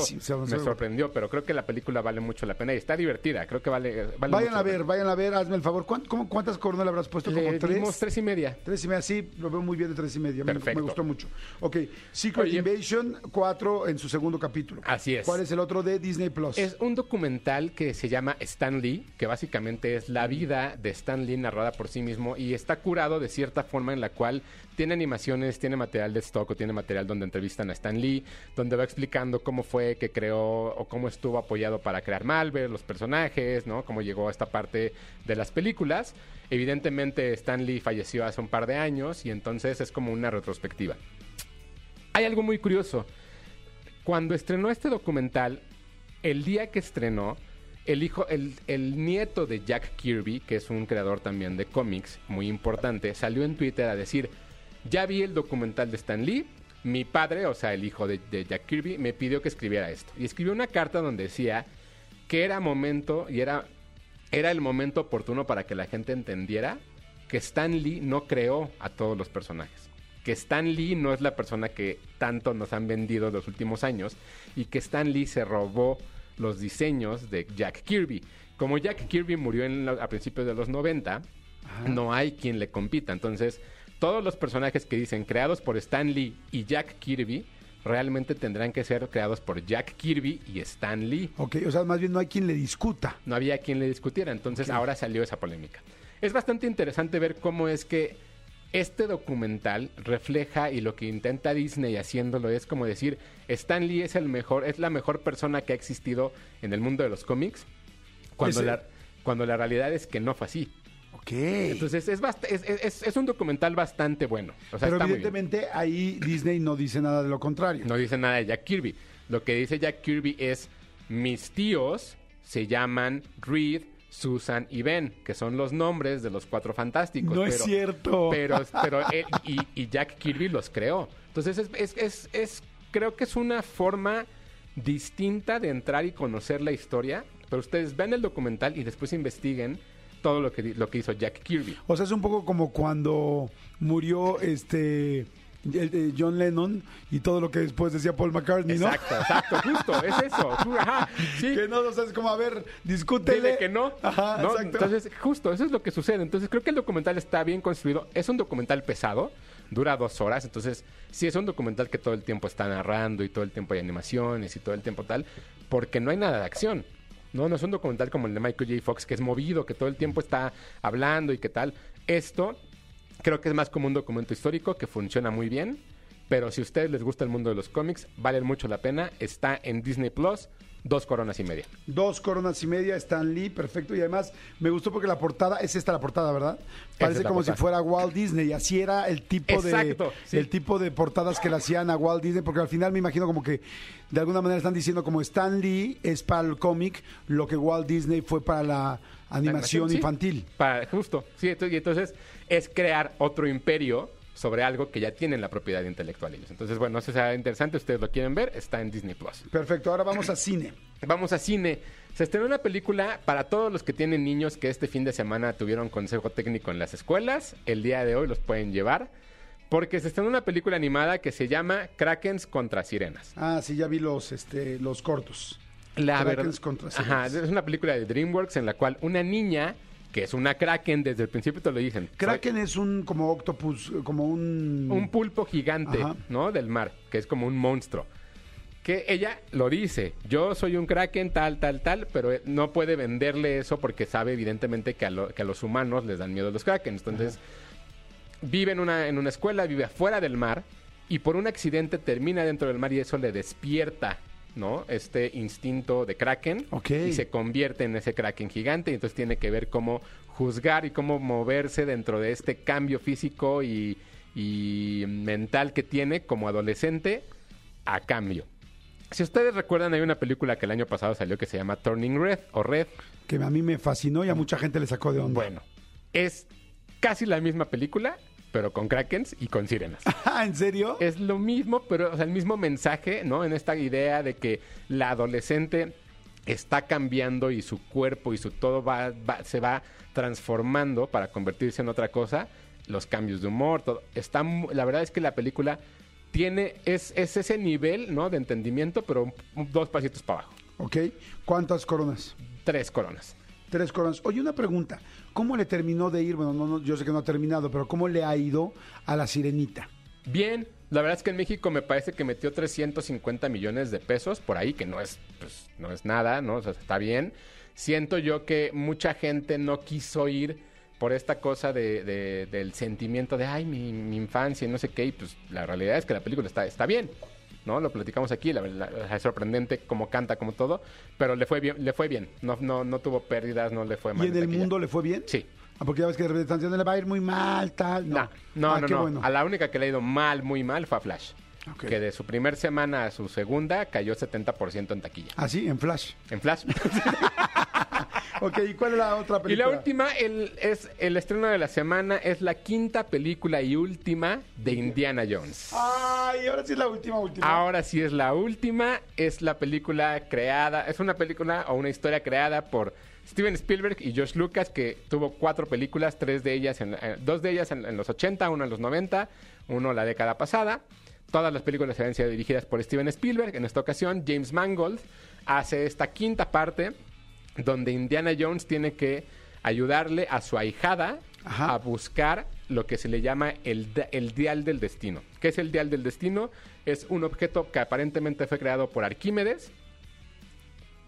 sorprendió, pero creo que la película vale mucho la pena y está divertida. Creo que vale, vale Vayan mucho a ver, vayan a ver, hazme el favor. ¿Cuán- cómo- ¿Cuántas coronas le habrás puesto? ¿Como tres? tres y media. Tres y media, sí, lo veo muy bien de tres y media. Me, Perfecto. me gustó mucho. Ok, Secret Oye. Invasion 4 en su segundo capítulo. Así es. ¿Cuál es el otro de Disney Plus? Es un documental que se llama Stan Lee, que básicamente es la vida de Stan Lee narrada por sí mismo y está curado de cierta forma en la cual tiene animaciones, tiene material de stock o tiene material donde entrevistan a Stan Lee, donde va explicando cómo fue que creó o cómo estuvo apoyado para crear Marvel, los personajes, ¿no? Cómo llegó a esta parte de las películas. Evidentemente Stan Lee falleció hace un par de años y entonces es como una retrospectiva. Hay algo muy curioso. Cuando estrenó este documental, el día que estrenó, el hijo, el, el nieto de Jack Kirby, que es un creador también de cómics muy importante, salió en Twitter a decir: Ya vi el documental de Stan Lee. Mi padre, o sea, el hijo de, de Jack Kirby, me pidió que escribiera esto. Y escribió una carta donde decía que era momento y era, era el momento oportuno para que la gente entendiera que Stan Lee no creó a todos los personajes. Que Stan Lee no es la persona que tanto nos han vendido los últimos años y que Stan Lee se robó los diseños de Jack Kirby. Como Jack Kirby murió en la- a principios de los 90, no hay quien le compita. Entonces, todos los personajes que dicen creados por Stan Lee y Jack Kirby realmente tendrán que ser creados por Jack Kirby y Stan Lee Ok, o sea, más bien no hay quien le discuta. no había quien le discutiera. Entonces ahora salió esa polémica. Es bastante interesante ver cómo es que este documental refleja y lo que intenta Disney haciéndolo es como decir, Stan Lee es el mejor, es la mejor persona que ha existido en el mundo de los cómics, cuando, Ese- la, cuando la realidad es que no fue así. Ok. Entonces es, bast- es, es- es un documental bastante bueno. O sea, Pero está muy bien. evidentemente ahí Disney no dice nada de lo contrario. No dice nada de Jack Kirby. Lo que dice Jack Kirby es, mis tíos se llaman Reed, Susan y Ben, que son los nombres de los cuatro fantásticos. No es cierto. Pero, pero él y, y Jack Kirby los creó. Entonces es, es- es- es- creo que es una forma distinta de entrar y conocer la historia. Pero ustedes ven el documental y después investiguen todo lo que, lo que hizo Jack Kirby. O sea, es un poco como cuando murió este el John Lennon y todo lo que después decía Paul McCartney, ¿no? Exacto, exacto, justo, es eso. Ajá, sí. Que no, o sea, es como, a ver, discútele. Dile que no. Ajá, ¿no? exacto. Entonces, justo, eso es lo que sucede. Entonces, creo que el documental está bien construido. Es un documental pesado, dura dos horas. Entonces, sí es un documental que todo el tiempo está narrando y todo el tiempo hay animaciones y todo el tiempo tal, porque no hay nada de acción. No, no es un documental como el de Michael J. Fox, que es movido, que todo el tiempo está hablando y qué tal. Esto creo que es más como un documento histórico que funciona muy bien. Pero si a ustedes les gusta el mundo de los cómics, vale mucho la pena. Está en Disney Plus, dos coronas y media. Dos coronas y media, Stan Lee, perfecto. Y además me gustó porque la portada, es esta la portada, ¿verdad? Parece es como portada. si fuera Walt Disney. Así era el tipo Exacto, de sí. el tipo de portadas que le hacían a Walt Disney, porque al final me imagino como que de alguna manera están diciendo como Stan Lee es para el cómic lo que Walt Disney fue para la animación infantil. Para, justo, sí, y entonces es crear otro imperio sobre algo que ya tienen la propiedad intelectual ellos. Entonces, bueno, eso sea interesante, ustedes lo quieren ver, está en Disney Plus. Perfecto, ahora vamos a cine. Vamos a cine. Se estrenó una película para todos los que tienen niños que este fin de semana tuvieron consejo técnico en las escuelas. El día de hoy los pueden llevar. Porque se estrenó una película animada que se llama Krakens contra Sirenas. Ah, sí, ya vi los, este, los cortos. La Krakens verdad- contra Ajá, sirenas. es una película de DreamWorks en la cual una niña, que es una Kraken, desde el principio te lo dicen. Kraken es un como octopus, como un... un pulpo gigante, Ajá. ¿no? Del mar, que es como un monstruo. Que ella lo dice, yo soy un kraken tal, tal, tal, pero eh, no puede venderle eso porque sabe evidentemente que a, lo- que a los humanos les dan miedo los kraken. Entonces, vive en una, en una escuela, vive afuera del mar y por un accidente termina dentro del mar y eso le despierta, ¿no? Este instinto de kraken y se convierte en ese kraken gigante y entonces tiene que ver cómo juzgar y cómo moverse dentro de este cambio físico y, y mental que tiene como adolescente a cambio. Si ustedes recuerdan, hay una película que el año pasado salió que se llama Turning Red o Red. Que a mí me fascinó y a mucha gente le sacó de onda. Bueno, es casi la misma película, pero con krakens y con sirenas. Ah, ¿En serio? es lo mismo, pero o sea, el mismo mensaje, ¿no? En esta idea de que la adolescente está cambiando y su cuerpo y su todo va, va- se va transformando para convertirse en otra cosa. Los cambios de humor, todo. Está, la verdad es que la película tiene, es, es ese nivel, ¿no? De entendimiento, pero dos pasitos para abajo. Ok. ¿Cuántas coronas? Tres coronas. Tres coronas. Oye, una pregunta. ¿Cómo le terminó de ir? Bueno, no, no, yo sé que no ha terminado, pero ¿cómo le ha ido a la sirenita? Bien, la verdad es que en México me parece que metió 350 millones de pesos por ahí, que no es, pues, no es nada, ¿no? O sea, está bien. Siento yo que mucha gente no quiso ir por esta cosa de, de- del sentimiento de, ay, mi, mi infancia y no sé qué, y pues la realidad es que la película está, está bien, ¿no? Lo platicamos aquí, la, la- es sorprendente cómo canta, como todo, pero le fue bien, le fue bien, no, no, no tuvo pérdidas, no le fue mal. ¿Y en el taquilla. mundo le fue bien? Sí. Ah, porque ya ves que de repente están le va a ir muy mal, tal. No, No, no, Ah, no, no. bueno. A la única que le ha ido mal, muy mal, fue a Flash. Que de su primer semana a su segunda cayó 70% en taquilla. Ah, sí, en Flash. En Flash. Ok, ¿y cuál es la otra y película? la última, el, es el estreno de la semana, es la quinta película y última de Indiana Jones. Ay, ahora sí es la última, última. Ahora sí es la última, es la película creada, es una película o una historia creada por Steven Spielberg y George Lucas, que tuvo cuatro películas, tres de ellas, en, eh, dos de ellas en, en los 80, una en los 90, uno la década pasada. Todas las películas habían sido dirigidas por Steven Spielberg. En esta ocasión, James Mangold hace esta quinta parte donde Indiana Jones tiene que ayudarle a su ahijada Ajá. a buscar lo que se le llama el, el dial del destino. ¿Qué es el dial del destino? Es un objeto que aparentemente fue creado por Arquímedes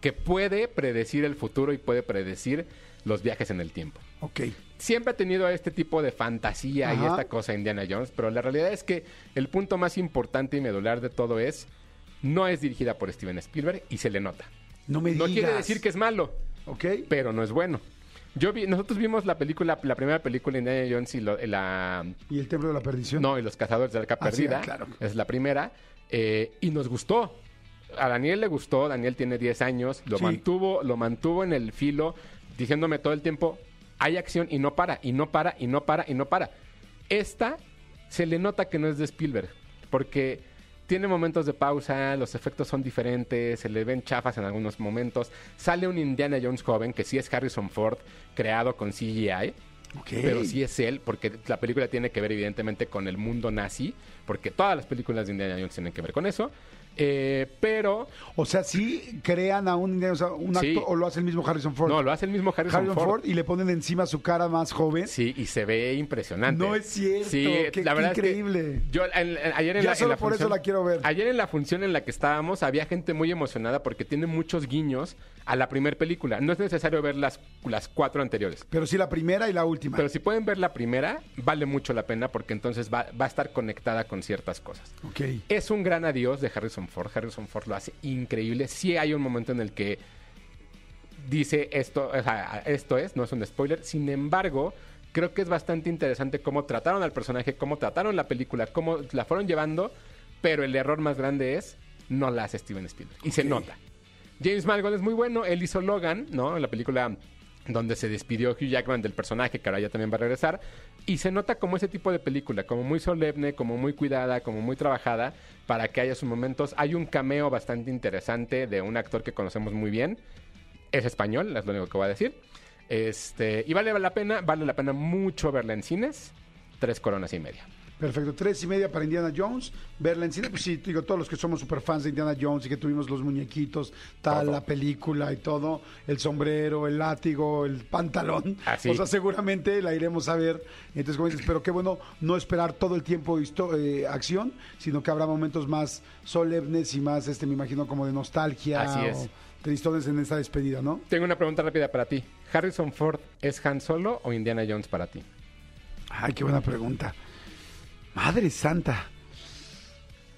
que puede predecir el futuro y puede predecir los viajes en el tiempo. Ok. Siempre ha tenido este tipo de fantasía y esta cosa Indiana Jones, pero la realidad es que el punto más importante y medular de todo es no es dirigida por Steven Spielberg y se le nota. No me No quiere decir que es malo, Ok. pero no es bueno. Yo vi, nosotros vimos la película, la primera película Indiana Jones y lo- la ¿Y el Templo de la Perdición? no y los cazadores de la Arca Ah, sí, perdida ah, claro. es la primera eh, y nos gustó. A Daniel le gustó, Daniel tiene 10 años, lo Sí. mantuvo, lo mantuvo en el filo, diciéndome todo el tiempo, hay acción y no para, y no para, y no para, y no para. Esta se le nota que no es de Spielberg, porque tiene momentos de pausa, los efectos son diferentes, se le ven chafas en algunos momentos. Sale un Indiana Jones joven, que sí es Harrison Ford, creado con CGI. Pero sí es él, porque la película tiene que ver evidentemente con el mundo nazi, porque todas las películas de Indiana Jones tienen que ver con eso. Eh, pero O sea, sí crean a un, o sea, un Sí. actor o lo hace el mismo Harrison Ford. no, lo hace el mismo Harrison, Harrison Ford. Ford. y le ponen encima su cara más joven. Sí, y se ve impresionante. No es cierto, Sí, qué- la qué verdad es que increíble. yo en- en- ayer en Ya la, en solo la por eso la quiero ver. Ayer en la función en la que estábamos había gente muy emocionada porque tiene muchos guiños a la primera película. No es necesario ver las, las cuatro anteriores. Pero sí la primera y la última. Pero si pueden ver la primera, vale mucho la pena porque entonces va, va a estar conectada con ciertas cosas. Ok. Es un gran adiós de Harrison Ford. Harrison Ford lo hace increíble. Sí hay un momento en el que dice esto, o sea, esto es, no es un spoiler. Sin embargo, creo que es bastante interesante cómo trataron al personaje, cómo trataron la película, cómo la fueron llevando, pero el error más grande es no la hace Steven Spielberg. Y se nota. James Mangold es muy bueno. Él hizo Logan, ¿no? En la película donde se despidió Hugh Jackman del personaje, que ahora ya también va a regresar. Y se nota como ese tipo de película, como muy solemne, como muy cuidada, como muy trabajada, para que haya sus momentos. Hay un cameo bastante interesante de un actor que conocemos muy bien. Es español, es lo único que voy a decir. Este, y vale la pena, vale la pena mucho verla en cines. Tres coronas y media. Perfecto, tres y media para Indiana Jones. Verla en cine, pues sí, digo, todos los que somos super fans de Indiana Jones y que tuvimos los muñequitos, tal, Todo. la película y todo, el sombrero, el látigo, el pantalón. Así. O sea, seguramente la iremos a ver. Entonces, como dices, pero qué bueno no esperar todo el tiempo eh, acción, sino que habrá momentos más solemnes y más, este, me imagino, como de nostalgia. Así o es. Tristones en esta despedida, ¿no? Tengo una pregunta rápida para ti. ¿Harrison Ford es Han Solo o Indiana Jones para ti? Ay, qué buena pregunta. Madre santa.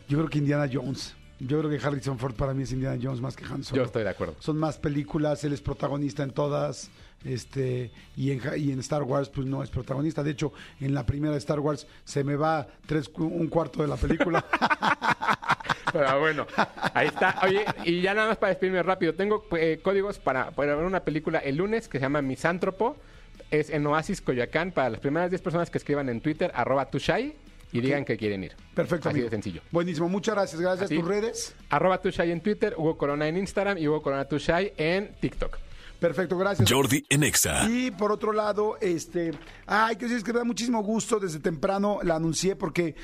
Yo creo que Indiana Jones. Yo creo que Harrison Ford para mí es Indiana Jones más que Han Solo. Yo estoy de acuerdo. Son más películas, él es protagonista en todas. Este, y en, Ja- y en Star Wars, pues no es protagonista. De hecho, en la primera de Star Wars se me va tres, un cuarto de la película. Pero bueno, ahí está. Oye, y ya nada más para despedirme rápido. Tengo eh, códigos para, para ver una película el lunes que se llama Misántropo. Es en Oasis Coyoacán para las primeras 10 personas que escriban en Twitter, arroba tushai, y digan que quieren ir. Perfecto. Así amigo. de sencillo. Buenísimo, muchas gracias. Gracias. ¿Tus redes? Arroba tushai en Twitter, Hugo Corona en Instagram y Hugo Corona tushai en TikTok. Perfecto, gracias. Jordi en Exa. Y por otro lado, este, ay, que es que me da muchísimo gusto desde temprano, la anuncié porque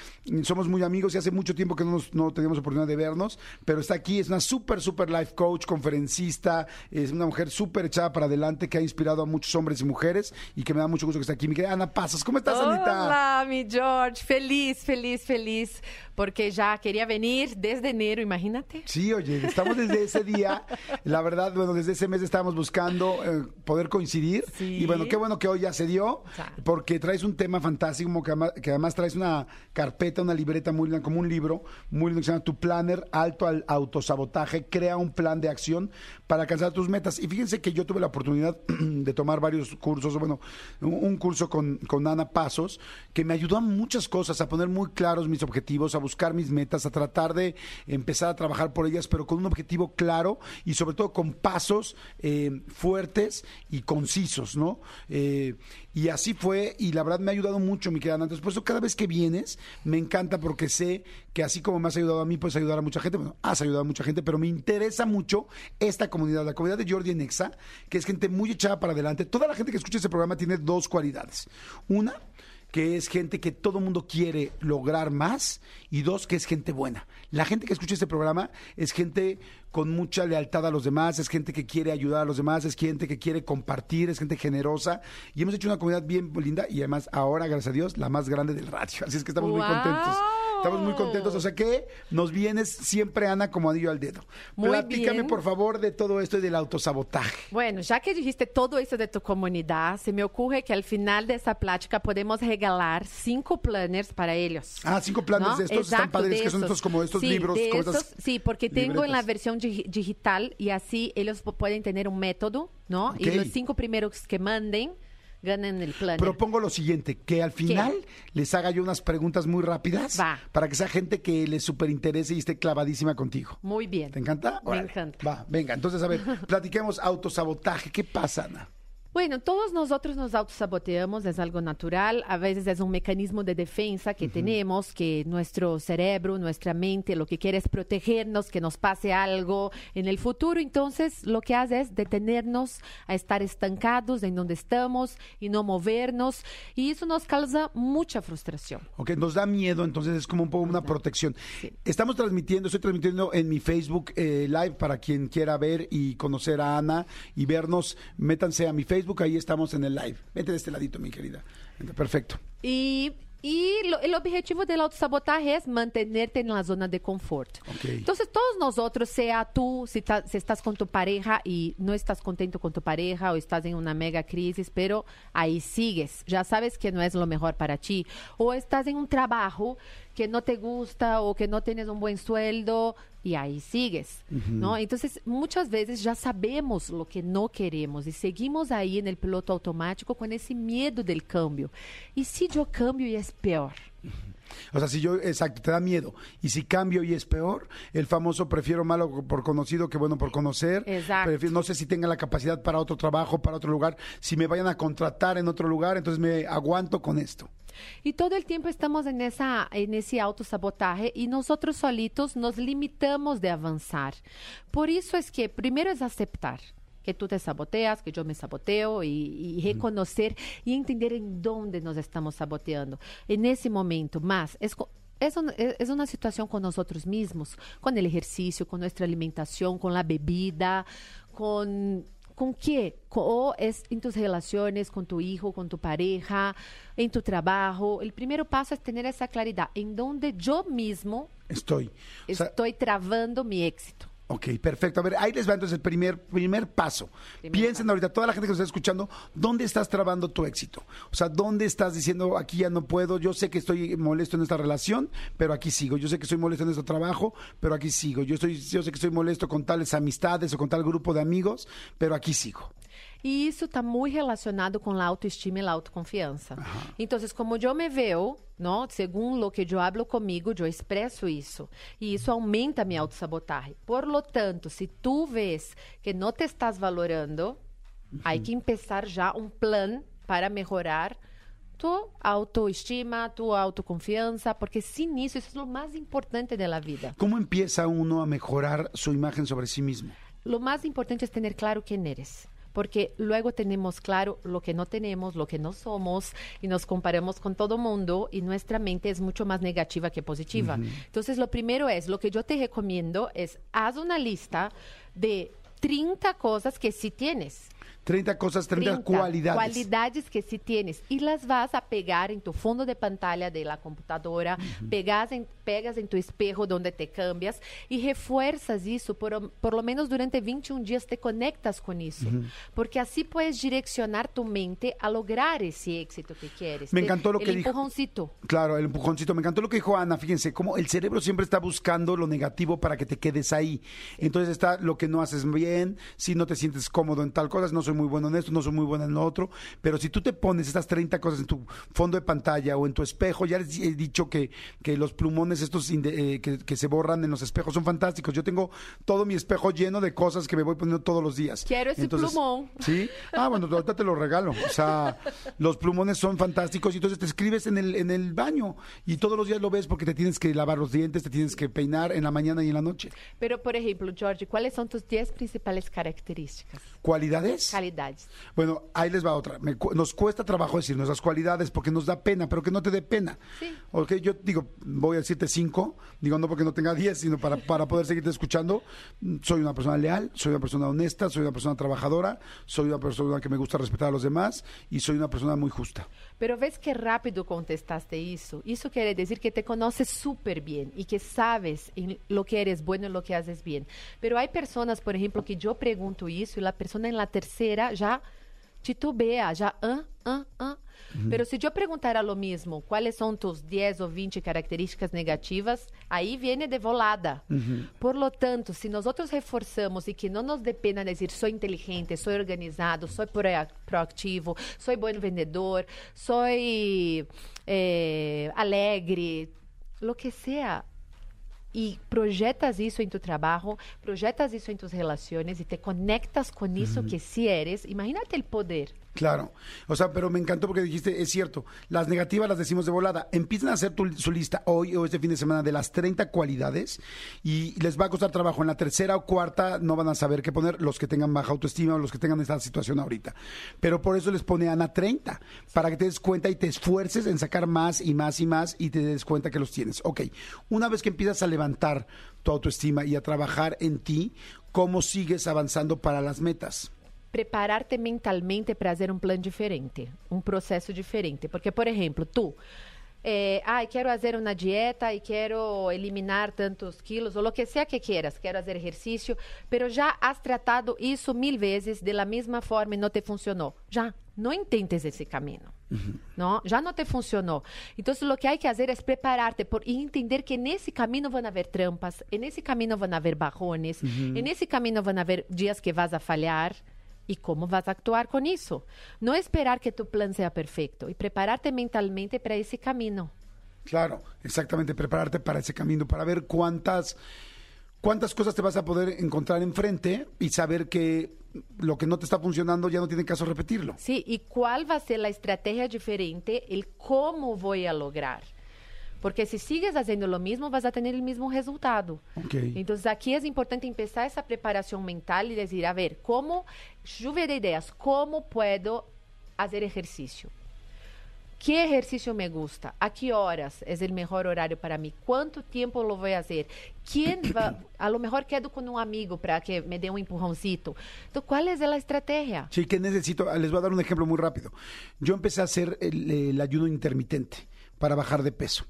somos muy amigos y hace mucho tiempo que no, nos, no teníamos oportunidad de vernos, pero está aquí, es una súper, súper life coach, conferencista, es una mujer súper echada para adelante que ha inspirado a muchos hombres y mujeres y que me da mucho gusto que esté aquí. Mi querida Ana Pasas, ¿cómo estás, Anita? Olá, mi George. Feliz, feliz, feliz. Porque ya quería venir desde enero, imagínate. Sí, oye, estamos desde ese día. La verdad, bueno, desde ese mes estábamos buscando eh, poder coincidir. Sí. Y bueno, qué bueno que hoy ya se dio, Ya. porque traes un tema fantástico, que además, que además traes una carpeta, una libreta muy linda, como un libro muy lindo que se llama Tu Planner, Alto al Autosabotaje. Crea un plan de acción para alcanzar tus metas. Y fíjense que yo tuve la oportunidad de tomar varios cursos, bueno, un, un curso con, con Ana Pasos, que me ayudó a muchas cosas, a poner muy claros mis objetivos, a buscar mis metas, a tratar de empezar a trabajar por ellas, pero con un objetivo claro y sobre todo con pasos eh, fuertes y concisos, ¿no? Eh, y así fue, y la verdad me ha ayudado mucho, mi querida Ana. Entonces, por eso cada vez que vienes, me encanta porque sé que así como me has ayudado a mí, puedes ayudar a mucha gente. Bueno, has ayudado a mucha gente, pero me interesa mucho esta comunidad, la comunidad de Jordi en Exa, que es gente muy echada para adelante. Toda la gente que escucha este programa tiene dos cualidades. Una, que es gente que todo mundo quiere lograr más y dos, que es gente buena. La gente que escucha este programa es gente con mucha lealtad a los demás, es gente que quiere ayudar a los demás, es gente que quiere compartir, es gente generosa y hemos hecho una comunidad bien linda y además ahora, gracias a Dios, la más grande del radio. Así es que estamos muy contentos. Estamos muy contentos. O sea que nos vienes siempre, Ana, como anillo al dedo. Muy Platícame, bien. por favor, de todo esto y del autosabotaje. Bueno, ya que dijiste todo eso de tu comunidad, se me ocurre que al final de esta plática podemos regalar cinco planners para ellos. Ah, cinco planes ¿no? de estos están Exacto, padres, de que son estos como estos Sí, libros, de como estas esos, sí, porque tengo en la libretas. versión digi- digital y así ellos pueden tener un método, ¿no? Ok. Y los cinco primeros que manden el planner. Propongo lo siguiente, que al final les haga yo unas preguntas muy rápidas Va. para que sea gente que les súper interese y esté clavadísima contigo. Muy bien. ¿Te encanta? Me Órale. encanta. Va, venga, entonces a ver, platiquemos autosabotaje. ¿Qué pasa, Ana? Bueno, todos nosotros nos autosaboteamos, es algo natural, a veces es un mecanismo de defensa que tenemos, que nuestro cerebro, nuestra mente, lo que quiere es protegernos, que nos pase algo en el futuro, entonces lo que hace es detenernos a estar estancados en donde estamos y no movernos, y eso nos causa mucha frustración. Ok, nos da miedo, entonces es como un poco una protección. Estamos transmitiendo, estoy transmitiendo en mi Facebook eh, Live para quien quiera ver y conocer a Ana y vernos, métanse a mi Facebook, ahí estamos en el live. Vete de este ladito, mi querida. Perfecto. Y, y lo- el objetivo del autosabotaje es mantenerte en la zona de confort. Ok. Entonces, todos nosotros, sea tú, si, ta- si estás con tu pareja y no estás contento con tu pareja o estás en una mega crisis, pero ahí sigues, ya sabes que no es lo mejor para ti, o estás en un trabajo que no te gusta o que no tienes un buen sueldo y ahí sigues, ¿no? Entonces, muchas veces ya sabemos lo que no queremos y seguimos ahí en el piloto automático con ese miedo del cambio. ¿Y si yo cambio y es peor? O sea, si yo, exacto, te da miedo. Y si cambio y es peor, el famoso prefiero malo por conocido que bueno por conocer. Exacto. Prefiero- no sé si tenga la capacidad para otro trabajo, para otro lugar. Si me vayan a contratar en otro lugar, entonces me aguanto con esto. Y todo el tiempo estamos en, esa, en ese autosabotaje y nosotros solitos nos limitamos de avanzar. Por eso es que primero es aceptar que tú te saboteas, que yo me saboteo y, y reconocer y entender en dónde nos estamos saboteando. En ese momento, más, es, es, un- es- una situación con nosotros mismos, con el ejercicio, con nuestra alimentación, con la bebida, con ¿Con qué? O es en tus relaciones con tu hijo, con tu pareja, en tu trabajo. El primer paso es tener esa claridad en donde yo mismo Estoy. O sea, estoy trabando mi éxito. Ok, perfecto. A ver, ahí les va entonces el primer, primer paso. Primer Piensen paso. ahorita, toda la gente que nos está escuchando, ¿dónde estás trabando tu éxito? O sea, ¿dónde estás diciendo, aquí ya no puedo, yo sé que estoy molesto en esta relación, pero aquí sigo. Yo sé que estoy molesto en este trabajo, pero aquí sigo. Yo, estoy, yo sé que estoy molesto con tales amistades o con tal grupo de amigos, pero aquí sigo. E isso está muito relacionado com a autoestima e a autoconfiança. Então, como eu me vejo, não, segundo o que eu hablo comigo, eu expresso isso. E isso aumenta a minha autossabotagem. Por lo tanto, se tu vês que não te estás valorando, há que começar já um plano para melhorar tu autoestima, tu autoconfiança, porque sem isso, isso é o mais importante da vida. ¿Cómo empieza uno a mejorar su imagen sobre sí mismo? Lo más importante es tener claro quién eres. Porque luego tenemos claro lo que no tenemos, lo que no somos, y nos comparamos con todo mundo, y nuestra mente es mucho más negativa que positiva. Entonces, lo primero es, lo que yo te recomiendo es, haz una lista de 30 cosas que sí tienes. 30 cosas, 30, 30 cualidades. cualidades que sí tienes y las vas a pegar en tu fondo de pantalla de la computadora, pegas, en, pegas en tu espejo donde te cambias y refuerzas eso, por, por lo menos durante 21 días te conectas con eso, porque así puedes direccionar tu mente a lograr ese éxito que quieres. Me encantó lo el que dijo. empujoncito. Claro, el empujoncito. Me encantó lo que dijo Ana. Fíjense, cómo el cerebro siempre está buscando lo negativo para que te quedes ahí. Entonces está lo que no haces bien, si no te sientes cómodo en tal cosa, no soy muy bueno en esto, no soy muy bueno en lo otro. Pero si tú te pones estas 30 cosas en tu fondo de pantalla o en tu espejo, ya les he dicho que, que los plumones estos eh, que, que se borran en los espejos son fantásticos. Yo tengo todo mi espejo lleno de cosas que me voy poniendo todos los días. Quiero ese plumón. Sí. Ah, bueno, ahorita te lo regalo. O sea, los plumones son fantásticos y entonces te escribes en el, en el baño y todos los días lo ves porque te tienes que lavar los dientes, te tienes que peinar en la mañana y en la noche. Pero, por ejemplo, George, ¿cuáles son tus 10 principales características? ¿Cualidades? Calidades. Bueno, ahí les va otra. Me cu- nos cuesta trabajo decir nuestras cualidades porque nos da pena, pero que no te dé pena. Sí. Ok, yo digo, voy a decirte cinco, digo no porque no tenga diez, sino para, para poder seguirte escuchando. Soy una persona leal, soy una persona honesta, soy una persona trabajadora, soy una persona que me gusta respetar a los demás y soy una persona muy justa. Pero ves que rápido contestaste isso. Isso quiere decir que te conoces súper bien y que sabes en lo que eres bueno y lo que haces bien. Pero hay personas, por ejemplo, que yo pregunto eso y la persona en la tercera ya titubea, ya, ah, ah, ah. Pero si yo preguntara lo mismo, ¿cuáles son tus 10 o 20 características negativas? Ahí viene de volada. Por lo tanto, si nosotros reforzamos y que no nos dé pena decir soy inteligente, soy organizado, soy proa- proactivo, soy buen vendedor, soy eh, alegre, lo que sea, y projetas isso em tu trabalho, projetas isso em tus relaciones y te conectas con eso que sí eres, imagínate el poder. Claro. O sea, pero me encantó porque dijiste, es cierto, las negativas las decimos de volada. Empiezan a hacer tu- su lista hoy o este fin de semana de las 30 cualidades y les va a costar trabajo. En la tercera o cuarta no van a saber qué poner los que tengan baja autoestima o los que tengan esta situación ahorita. Pero por eso les pone Ana 30, para que te des cuenta y te esfuerces en sacar más y más y más y te des cuenta que los tienes. Ok, una vez que empiezas a levantar tu autoestima y a trabajar en ti, ¿cómo sigues avanzando para las metas? Prepararte mentalmente para fazer um plano diferente, um processo diferente. Porque, por exemplo, tu, eh, ah, quero fazer uma dieta e quero eliminar tantos quilos, ou o que seja que quieras, quero fazer exercício, pero já has tratado isso mil vezes de la mesma forma e não te funcionou. Já, não intentes esse caminho. ¿no? Ya no te funcionó. Entonces lo que hay que hacer es prepararte por, y entender que camino van a haber trampas, en ese camino van a haber bajones, en ese camino van a haber días que vas a fallar. ¿Y cómo vas a actuar con eso? No esperar que tu plan sea perfecto y prepararte mentalmente para ese camino. Claro, exactamente, prepararte para ese camino, para ver cuántas, cuántas cosas te vas a poder encontrar enfrente y saber que lo que no te está funcionando ya no tiene caso repetirlo. Sí, y cuál va a ser la estrategia diferente, el cómo voy a lograr. Porque si sigues haciendo lo mismo, vas a tener el mismo resultado. Ok. Entonces aquí es importante empezar esa preparación mental y decir, a ver, ¿cómo, lluvia de ideas, cómo puedo hacer ejercicio? ¿Qué ejercicio me gusta? ¿A qué horas es el mejor horario para mí? ¿Cuánto tiempo lo voy a hacer? ¿Quién va? A lo mejor quedo con un amigo para que me dé un empujoncito. Entonces, ¿cuál es la estrategia? Sí, que necesito, les voy a dar un ejemplo muy rápido. Yo empecé a hacer el, el ayuno intermitente para bajar de peso.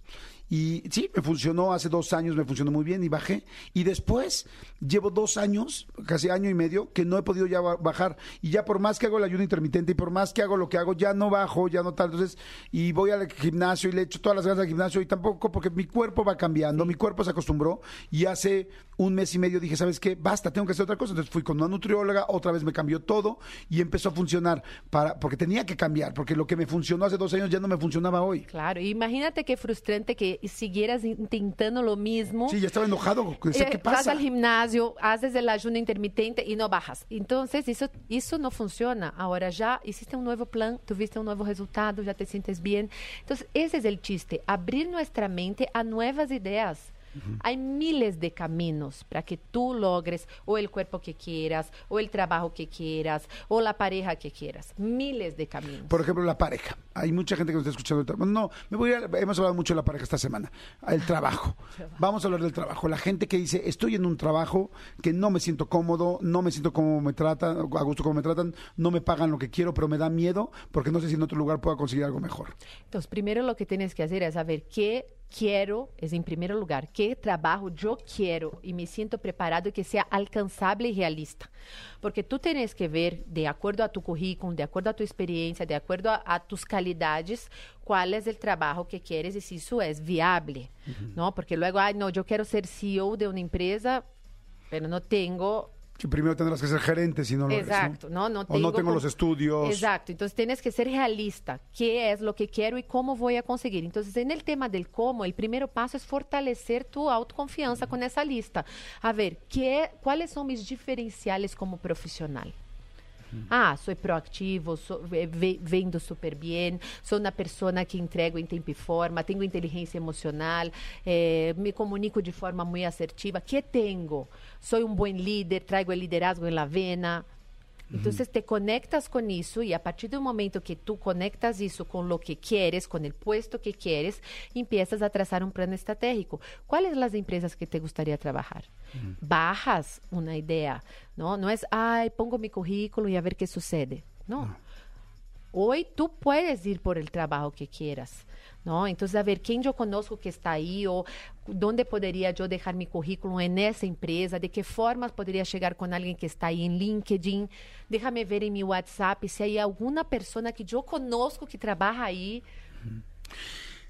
Y sí, me funcionó hace dos años, me funcionó muy bien y bajé. Y después llevo dos años, casi año y medio, que no he podido ya ba- bajar. Y ya por más que hago el ayuno intermitente y por más que hago lo que hago, ya no bajo, ya no tal. Entonces, y voy al gimnasio y le echo todas las ganas al gimnasio y tampoco, porque mi cuerpo va cambiando, mi cuerpo se acostumbró. Y hace un mes y medio dije, ¿sabes qué? Basta, tengo que hacer otra cosa. Entonces fui con una nutrióloga, otra vez me cambió todo y empezó a funcionar. para Porque tenía que cambiar, porque lo que me funcionó hace dos años ya no me funcionaba hoy. Claro, imagínate qué frustrante que siguieras intentando lo mismo. Sí, ya estaba enojado. Decía, Eh, ¿Qué Vas pasa? al gimnasio, haces el ayuno intermitente y no bajas. Entonces, eso, eso no funciona. Ahora ya hiciste un nuevo plan, tuviste un nuevo resultado, ya te sientes bien. Entonces, ese es el chiste, abrir nuestra mente a nuevas ideas. Hay miles de caminos para que tú logres o el cuerpo que quieras, o el trabajo que quieras, o la pareja que quieras. Miles de caminos. Por ejemplo, la pareja. Hay mucha gente que nos está escuchando. no, me voy a- hemos hablado mucho de la pareja esta semana. El trabajo. Vamos a hablar del trabajo. La gente que dice, estoy en un trabajo que no me siento cómodo, no me siento como me tratan, a gusto como me tratan, no me pagan lo que quiero, pero me da miedo porque no sé si en otro lugar pueda conseguir algo mejor. Entonces, primero lo que tienes que hacer es saber qué quiero, es en primer lugar, qué trabajo yo quiero y me siento preparado que sea alcanzable y realista. Porque tú tienes que ver, de acuerdo a tu currículum, de acuerdo a tu experiencia, de acuerdo a, a tus calidades, cuál es el trabajo que quieres y si eso es viable, ¿no? Porque luego, ay, no, yo quiero ser CEO de una empresa, pero no tengo Que primero tendrás que ser gerente si no lo eres, ¿no? Exacto, no, no O no tengo como- los estudios. Exacto, entonces tienes que ser realista, qué es lo que quiero y cómo voy a conseguir. Entonces, en el tema del cómo, el primer paso es fortalecer tu autoconfianza con esa lista. A ver, ¿qué, ¿cuáles son mis diferenciales como profesional? Ah, sou, ve- ve- vendo super bien, sou uma pessoa que entrego em tempo e forma, tenho inteligência emocional, eh, me comunico de forma muito assertiva. que tenho? Sou um bom líder, trago o liderazgo em la vena. Entonces te conectas con eso y a partir del momento que tú conectas eso con lo que quieres, con el puesto que quieres, empiezas a trazar un plan estratégico. ¿Cuáles son las empresas que te gustaría trabajar? Bajas una idea, ¿no? No es, ay, pongo mi currículo y a ver qué sucede. No. Hoy tú puedes ir por el trabajo que quieras, ¿no? Entonces, a ver, ¿quién yo conozco que está ahí? ¿O dónde podría yo dejar mi currículum en esa empresa? ¿De qué formas podría llegar con alguien que está ahí en LinkedIn? Déjame ver en mi WhatsApp si hay alguna persona que yo conozco que trabaja ahí.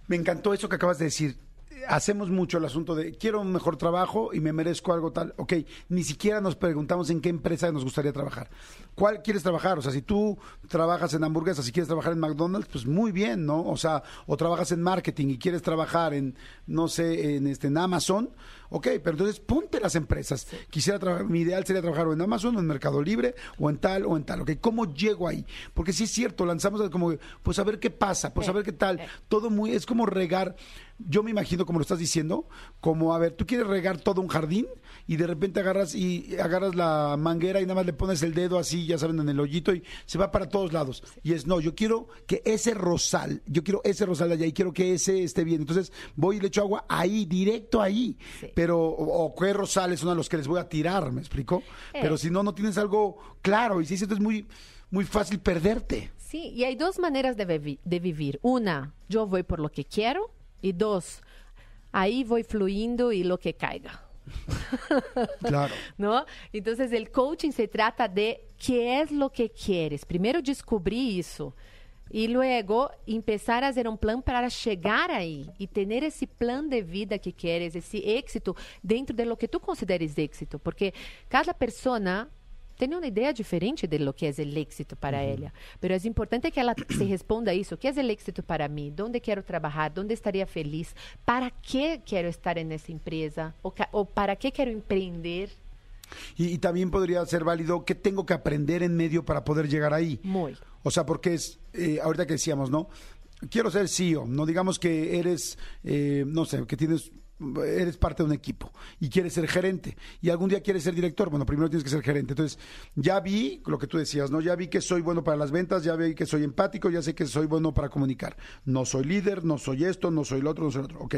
Me encantó eso que acabas de decir. Hacemos mucho el asunto de quiero un mejor trabajo y me merezco algo tal. Ok, ni siquiera nos preguntamos en qué empresa nos gustaría trabajar. ¿Cuál quieres trabajar? O sea, si tú trabajas en hamburguesas y quieres trabajar en McDonald's, pues muy bien, ¿no? O sea, o trabajas en marketing y quieres trabajar en, no sé, en, este, en Amazon. Ok, pero entonces ponte las empresas. Quisiera trabajar, mi ideal sería trabajar o en Amazon o en Mercado Libre o en tal o en tal. Ok, ¿cómo llego ahí? Porque sí es cierto, lanzamos como, pues a ver qué pasa, pues a ver qué tal. Todo muy, es como regar. Yo me imagino, como lo estás diciendo, como, a ver, tú quieres regar todo un jardín y de repente agarras y agarras la manguera y nada más le pones el dedo así, ya saben, en el hoyito y se va para todos lados. Y es, no, yo quiero que ese rosal, yo quiero ese rosal de allá y quiero que ese esté bien. Entonces voy y le echo agua ahí, directo ahí. Sí. Pero, o, o qué rosales son a los que les voy a tirar, ¿me explico? Eh. Pero si no, no tienes algo claro y si es muy, muy fácil perderte. Sí, y hay dos maneras de, de vivir. Una, yo voy por lo que quiero. Y dos, ahí voy fluyendo y lo que caiga. Claro. ¿no? Entonces, el coaching se trata de qué es lo que quieres. Primero descubrir eso y luego empezar a hacer un plan para llegar ahí y tener ese plan de vida que quieres, ese éxito dentro de lo que tú consideres éxito, porque cada persona tem uma ideia diferente de lo que é o éxito para ela. Pero é importante que ela se responda a isso. O que é o éxito para mim? Onde quero trabalhar? Onde estaria feliz? Para que quero estar nessa empresa? Ou, ou para que quero empreender? Y, y también podría ser válido qué tengo que aprender en medio para poder llegar ahí. Muy. O sea, porque es, eh, ahorita que decíamos, ¿no? Quiero ser CEO, no digamos que eres, eh, no sé, que tienes eres parte de un equipo y quieres ser gerente y algún día quieres ser director, bueno, primero tienes que ser gerente. Entonces, ya vi lo que tú decías, ¿no? Ya vi que soy bueno para las ventas, ya vi que soy empático, ya sé que soy bueno para comunicar. No soy líder, no soy esto, no soy lo otro, no soy lo otro. Ok,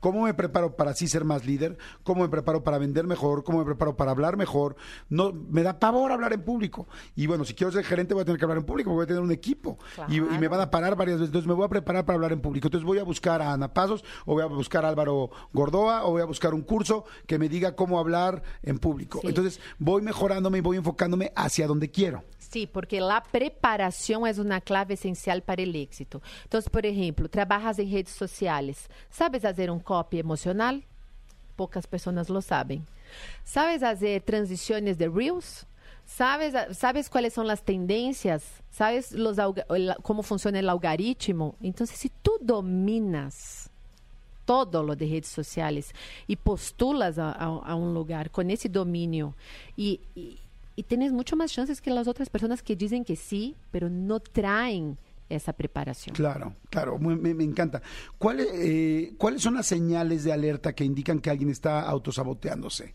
¿cómo me preparo para así ser más líder? ¿Cómo me preparo para vender mejor? ¿Cómo me preparo para hablar mejor? No, me da pavor hablar en público. Y bueno, si quiero ser gerente voy a tener que hablar en público, voy a tener un equipo y, y me van a parar varias veces. Entonces me voy a preparar para hablar en público. Entonces voy a buscar a Ana Pasos o voy a buscar a Álvaro Gordoa o voy a buscar un curso que me diga cómo hablar en público. Sí. Entonces voy mejorándome y voy enfocándome hacia donde quiero. Sí, porque la preparación es una clave esencial para el éxito. Entonces, por ejemplo, trabajas en redes sociales. ¿Sabes hacer un copy emocional? Pocas personas lo saben. ¿Sabes hacer transiciones de Reels? ¿Sabes, ¿Sabes cuáles son las tendencias? ¿Sabes los, cómo funciona el algoritmo? Entonces, si tú dominas todo lo de redes sociales y postulas a, a- a un lugar con ese dominio y, y, y tienes mucho más chances que las otras personas que dicen que sí, pero no traen esa preparación. Claro, claro, me, me encanta. ¿Cuáles, eh, ¿Cuáles son las señales de alerta que indican que alguien está autosaboteándose?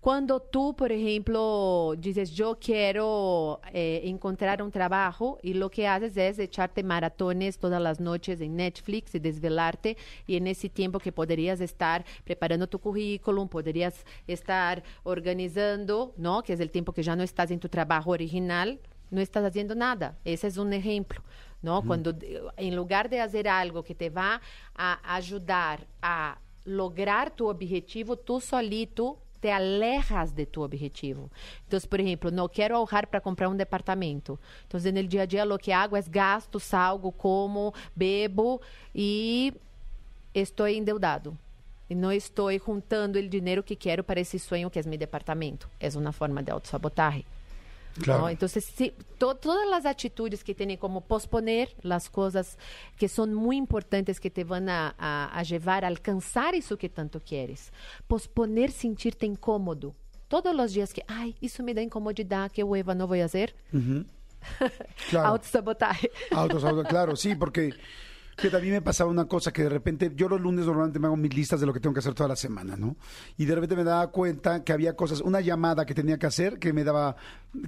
Cuando tú, por ejemplo, dices, yo quiero eh, encontrar un trabajo y lo que haces es echarte maratones todas las noches en Netflix y desvelarte y en ese tiempo que podrías estar preparando tu currículum, podrías estar organizando, ¿no? Que es el tiempo que ya no estás en tu trabajo original, no estás haciendo nada. Ese es un ejemplo, ¿no? Cuando eh, en lugar de hacer algo que te va a ayudar a lograr tu objetivo, tú solito te alejas de tu objetivo. Entonces, por ejemplo, no quiero ahorrar para comprar un departamento. Entonces, en el día a día lo que hago es gasto, salgo, como, bebo y estoy endeudado. E não estou juntando o dinheiro que quero para esse sonho que é meu departamento. É uma forma de autossabotagem. Claro. ¿no? Entonces, sí, to- todas las actitudes que tienen como posponer las cosas que son muy importantes que te van a, a- a llevar a alcanzar eso que tanto quieres. Posponer sentirte incómodo. Todos los días que, ay, eso me da incomodidad, que hueva, no voy a hacer. Claro. Autosabotaje. Autosabotaje, claro, sí, porque que también me pasaba una cosa que de repente, yo los lunes normalmente me hago mis listas de lo que tengo que hacer toda la semana, ¿no? Y de repente me daba cuenta que había cosas, una llamada que tenía que hacer que me daba,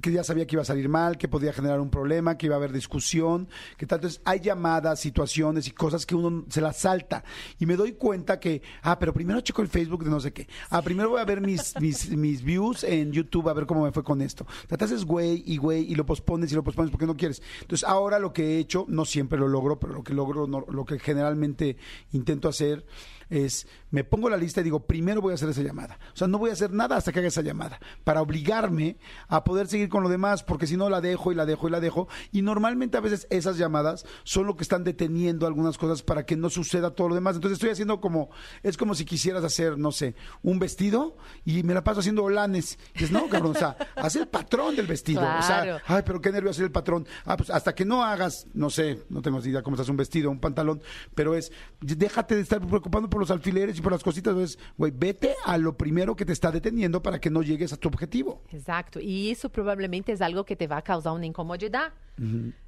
que ya sabía que iba a salir mal, que podía generar un problema, que iba a haber discusión, que tal. Entonces hay llamadas, situaciones y cosas que uno se las salta. Y me doy cuenta que, ah, pero primero checo el Facebook de no sé qué. Ah, primero voy a ver mis, mis, mis views en YouTube a ver cómo me fue con esto. Te haces güey y güey y lo pospones y lo pospones porque no quieres. Entonces ahora lo que he hecho, no siempre lo logro, pero lo que logro, no- lo que generalmente intento hacer es, me pongo la lista y digo, primero voy a hacer esa llamada. O sea, no voy a hacer nada hasta que haga esa llamada, para obligarme a poder seguir con lo demás, porque si no la dejo y la dejo y la dejo. Y normalmente a veces esas llamadas son lo que están deteniendo algunas cosas para que no suceda todo lo demás. Entonces estoy haciendo como, es como si quisieras hacer, no sé, un vestido y me la paso haciendo holanes. Y dices, no, cabrón, o sea, haz el patrón del vestido. O Claro. sea, ay, pero qué nervio hacer el patrón. Ah, pues hasta que no hagas, no sé, no tengo idea cómo hace un vestido, un pantalón, pero es, déjate de estar preocupando por los alfileres y por las cositas. Entonces, güey, vete a lo primero que te está deteniendo para que no llegues a tu objetivo. Exacto. Y eso probablemente es algo que te va a causar una incomodidad.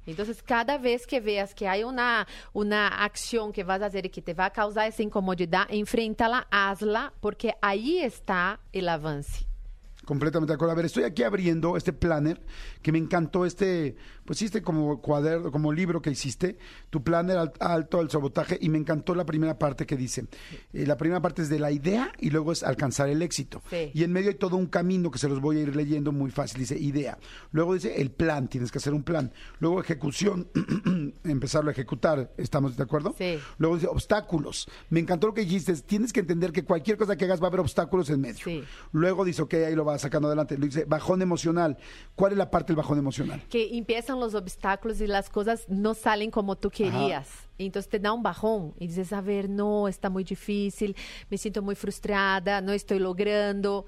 Entonces, cada vez que veas que hay una, una acción que vas a hacer y que te va a causar esa incomodidad, enfréntala, hazla, porque ahí está el avance. Completamente de acuerdo. A ver, estoy aquí abriendo este planner que me encantó este, pues este como cuaderno, como libro que hiciste, tu planner al- alto al sabotaje y me encantó la primera parte que dice. Eh, la primera parte es de la idea y luego es alcanzar el éxito. Sí. Y en medio hay todo un camino que se los voy a ir leyendo muy fácil. Dice idea. Luego dice el plan, tienes que hacer un plan. Luego ejecución, empezarlo a ejecutar. ¿Estamos de acuerdo? Sí. Luego dice obstáculos. Me encantó lo que dijiste. Tienes que entender que cualquier cosa que hagas va a haber obstáculos en medio. Sí. Luego dice, ok, ahí lo va sacando adelante. Luego dice, bajón emocional. ¿Cuál es la parte del bajón emocional? Que empiezan los obstáculos y las cosas no salen como tú querías. Entonces te da un bajón y dices, a ver, no, está muy difícil, me siento muy frustrada, no estoy logrando.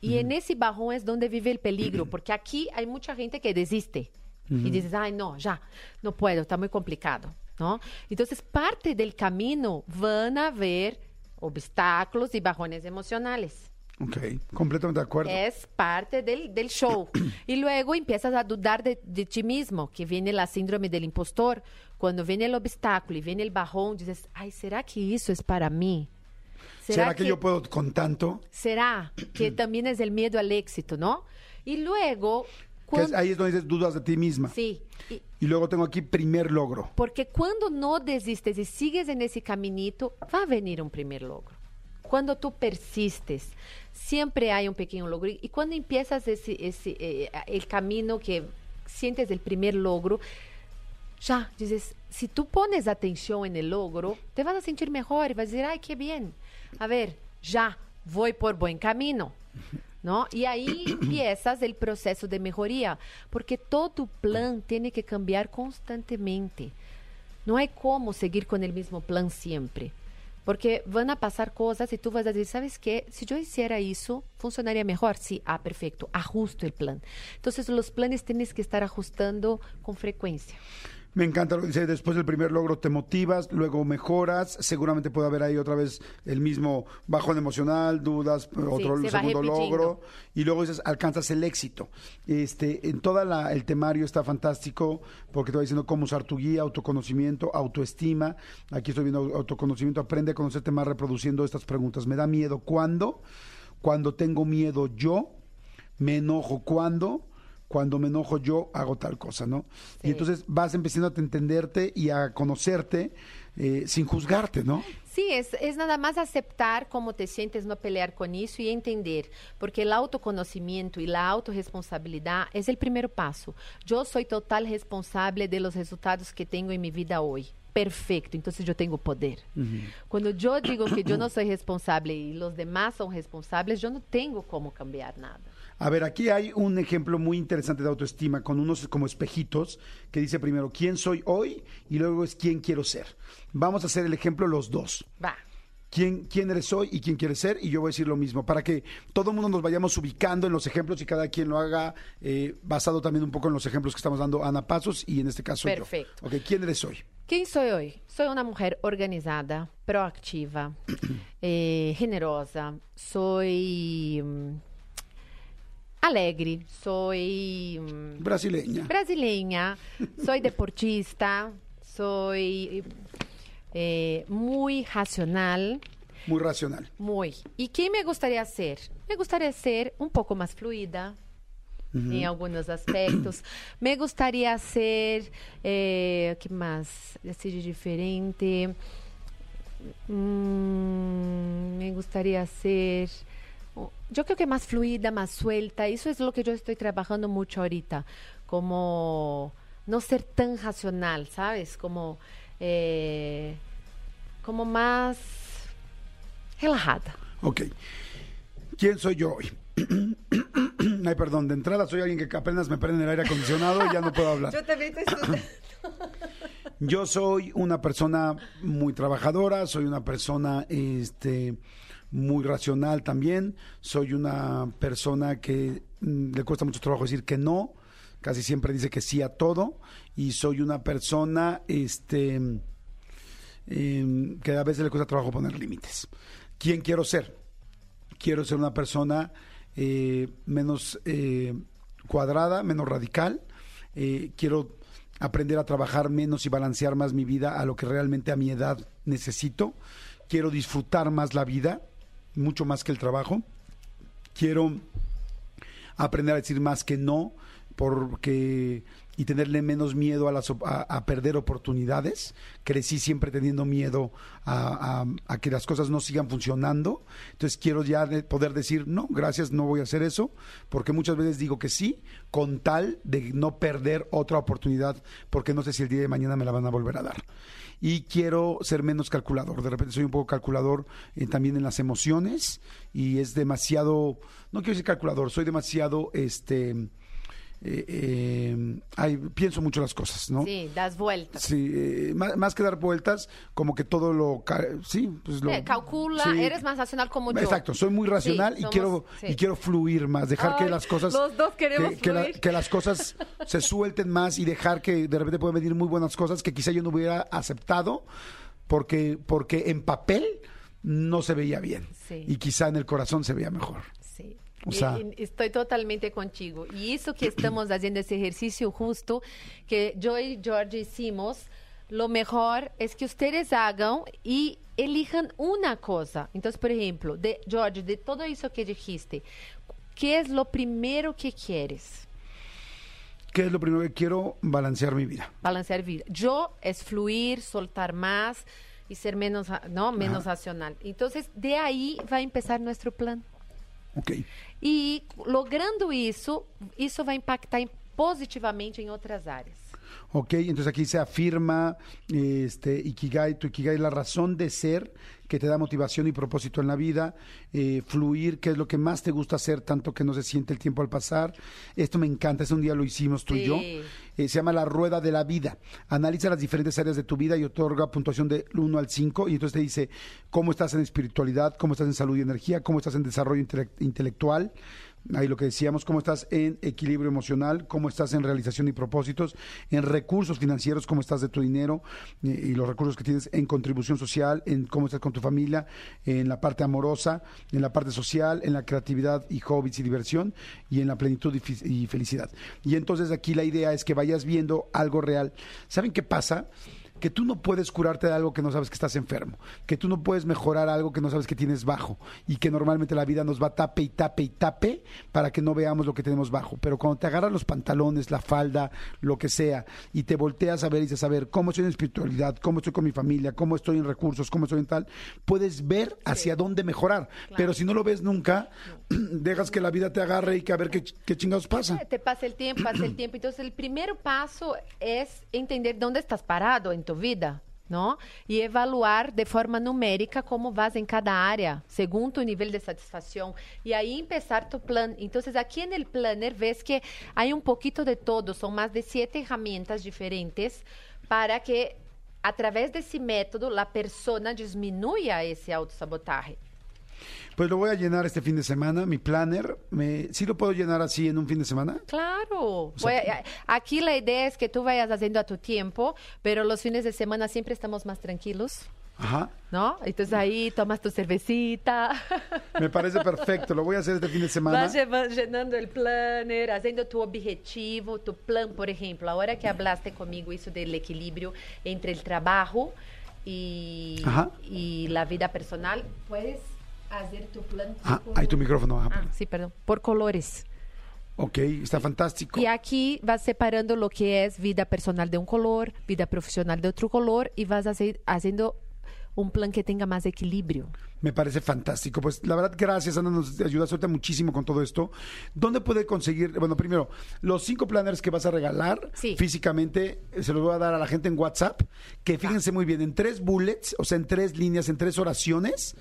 Y en ese bajón es donde vive el peligro, porque aquí hay mucha gente que desiste. Y dices, ay, no, ya, no puedo, está muy complicado, ¿no? Entonces, parte del camino van a haber obstáculos y bajones emocionales. Ok, completamente de acuerdo. Es parte del, del show. y luego empiezas a dudar de, de ti mismo, que viene la síndrome del impostor. Cuando viene el obstáculo y viene el bajón, dices, ay, ¿será que eso es para mí? ¿Será, que, yo puedo con tanto? será que también es el miedo al éxito, ¿no? Y luego, es- ahí es donde dices dudas de ti misma. sí, y- Y luego tengo aquí primer logro. porque cuando no desistes y sigues en ese caminito, va a venir un primer logro. Cuando tú persistes, siempre hay un pequeño logro. Y cuando empiezas ese, ese, eh, el camino que sientes el primer logro, ya dices, si tú pones atención en el logro, te vas a sentir mejor y vas a decir, ay, qué bien. A ver, ya, voy por buen camino. ¿No? Y ahí empiezas el proceso de mejoría, porque todo plan tiene que cambiar constantemente. No hay cómo seguir con el mismo plan siempre. Porque van a pasar cosas y tú vas decir, ¿sabes qué? Si yo hiciera eso, funcionaría mejor. Sí, ah, perfecto, ajusto el plan. Entonces los planes tienes que estar ajustando con frecuencia. Me encanta lo que dice, después del primer logro te motivas, luego mejoras, seguramente puede haber ahí otra vez el mismo bajón emocional, dudas, otro segundo logro, y luego dices, alcanzas el éxito. Este, en toda la, el temario está fantástico, porque te va diciendo cómo usar tu guía, autoconocimiento, autoestima, aquí estoy viendo autoconocimiento, aprende a conocerte más reproduciendo estas preguntas. ¿Me da miedo cuándo? Cuando tengo miedo yo, me enojo cuando, cuando me enojo yo hago tal cosa, ¿no? Y entonces vas empezando a entenderte y a conocerte eh, sin juzgarte, ¿no? Sí, es, es nada más aceptar cómo te sientes, no pelear con eso y entender, porque el autoconocimiento y la autorresponsabilidad es el primer paso. Yo soy total responsable de los resultados que tengo en mi vida hoy. Perfecto, entonces yo tengo poder. Cuando yo digo que yo no soy responsable y los demás son responsables, yo no tengo cómo cambiar nada. A ver, aquí hay un ejemplo muy interesante de autoestima con unos como espejitos que dice primero quién soy hoy y luego es quién quiero ser. Vamos a hacer el ejemplo los dos. Va. quién, quién eres hoy y quién quieres ser, y yo voy a decir lo mismo, para que todo el mundo nos vayamos ubicando en los ejemplos y cada quien lo haga eh, basado también un poco en los ejemplos que estamos dando Ana Pasos y en este caso yo. Perfecto. Ok, ¿quién eres hoy? ¿Quién soy hoy? Soy una mujer organizada, proactiva, eh, generosa, soy mm, alegre, soy mm, Brasileña. brasileña, soy deportista, soy eh, muy racional, Muy racional. muy. ¿Y qué me gustaría ser? Me gustaría ser un poco más fluida en algunos aspectos. Me gustaría ser, eh, ¿qué más? Así de diferente. Mm, me gustaría ser, oh, yo creo que más fluida, más suelta. Eso es lo que yo estoy trabajando mucho ahorita. Como no ser tan racional, ¿sabes? Como, eh, como más relajada. Ok. ¿Quién soy yo hoy? Ay, perdón, de entrada soy alguien que apenas me prende el aire acondicionado y ya no puedo hablar. también estoy Yo soy una persona muy trabajadora, soy una persona este, muy racional también, soy una persona que mm, le cuesta mucho trabajo decir que no, casi siempre dice que sí a todo, y soy una persona este, em, que a veces le cuesta trabajo poner límites. ¿Quién quiero ser? Quiero ser una persona eh, menos eh, cuadrada, menos radical. Eh, quiero aprender a trabajar menos y balancear más mi vida a lo que realmente a mi edad necesito. Quiero disfrutar más la vida, mucho más que el trabajo. Quiero aprender a decir más que no, porque y tenerle menos miedo a, las, a, perder oportunidades. Crecí siempre teniendo miedo a que las cosas no sigan funcionando. Entonces quiero ya de- poder decir, no, gracias, no voy a hacer eso, porque muchas veces digo que sí, con tal de no perder otra oportunidad, porque no sé si el día de mañana me la van a volver a dar. Y quiero ser menos calculador. De repente soy un poco calculador eh, también en las emociones y es demasiado, no quiero decir calculador, soy demasiado, este, eh, eh, ay, pienso mucho las cosas, ¿no? Sí, das vueltas. Sí, eh, más, más que dar vueltas, como que todo lo, sí, pues lo Eh, calcula, sí. eres más racional como yo. Exacto, soy muy racional Sí, y somos- quiero sí. y quiero fluir más, dejar que las cosas los dos queremos que, que la- fluir. que las cosas se suelten más y dejar que de repente pueden venir muy buenas cosas que quizá yo no hubiera aceptado porque porque en papel no se veía bien Sí. y quizá en el corazón se veía mejor. O sea- estoy totalmente contigo. Y eso que estamos haciendo ese ejercicio justo que yo y George hicimos lo mejor es que ustedes hagan y elijan una cosa. Entonces, por ejemplo, de, George, de todo eso que dijiste, ¿qué es lo primero que quieres? ¿Qué es lo primero que quiero? Balancear mi vida. Balancear vida. Yo es fluir, soltar más y ser menos, no, menos racional. Entonces, de ahí va a empezar nuestro plan. Ok. E logrando isso, isso vai impactar positivamente em outras áreas. Ok, entonces aquí se afirma este, Ikigai, tu Ikigai, la razón de ser que te da motivación y propósito en la vida, eh, fluir, que es lo que más te gusta hacer, tanto que no se siente el tiempo al pasar. Esto me encanta, ese un día lo hicimos tú y yo. Eh, se llama la rueda de la vida. Analiza las diferentes áreas de tu vida y otorga puntuación de 1 al 5 y entonces te dice cómo estás en espiritualidad, cómo estás en salud y energía, cómo estás en desarrollo intele- intelectual. Ahí lo que decíamos, cómo estás en equilibrio emocional, cómo estás en realización y propósitos, en recursos financieros, cómo estás de tu dinero y los recursos que tienes en contribución social, en cómo estás con tu familia, en la parte amorosa, en la parte social, en la creatividad y hobbies y diversión y en la plenitud y, y felicidad. Y entonces aquí la idea es que vayas viendo algo real. ¿Saben qué pasa? Que tú no puedes curarte de algo que no sabes que estás enfermo, que tú no puedes mejorar algo que no sabes que tienes bajo y que normalmente la vida nos va tape y tape y tape para que no veamos lo que tenemos bajo. Pero cuando te agarras los pantalones, la falda, lo que sea, y te volteas a ver y dices, a ver, ¿cómo estoy en espiritualidad? ¿Cómo estoy con mi familia? ¿Cómo estoy en recursos? ¿Cómo estoy en tal? Puedes ver hacia dónde mejorar. Pero si no lo ves nunca, dejas que la vida te agarre y que a ver qué, qué chingados pasa. Te pasa el tiempo, pasa el tiempo. Entonces, el primer paso es entender dónde estás parado en tu vida, ¿no? Y evaluar de forma numérica cómo vas en cada área, según tu nivel de satisfacción. Y ahí empezar tu plan. Entonces, aquí en el planner ves que hay un poquito de todo. Son más de siete herramientas diferentes para que a través de ese método la persona disminuya ese autosabotaje. Pues lo voy a llenar este fin de semana, mi planner. Me, ¿Sí lo puedo llenar así en un fin de semana? Claro. sea, Voy a- aquí la idea es que tú vayas haciendo a tu tiempo, pero los fines de semana siempre estamos más tranquilos, Ajá. ¿no? Entonces ahí tomas tu cervecita, Me parece perfecto. Lo voy a hacer este fin de semana. vas llenando el planner, haciendo tu objetivo, tu plan, por ejemplo. Ahora que hablaste conmigo eso del equilibrio entre el trabajo y, Ajá. y la vida personal, puedes hacer tu plan. Ah, ahí tu micrófono. Ajá. Ah, sí, perdón. Por colores. Ok, está fantástico. Y aquí vas separando lo que es vida personal de un color, vida profesional de otro color y vas hace- haciendo un plan que tenga más equilibrio. Me parece fantástico. Pues la verdad, gracias, Ana, nos ayudas ahorita muchísimo con todo esto. ¿Dónde puede conseguir? Bueno, primero, los cinco planners que vas a regalar Sí. físicamente, eh, se los voy a dar a la gente en WhatsApp, que fíjense muy bien, en tres bullets, o sea, en tres líneas, en tres oraciones,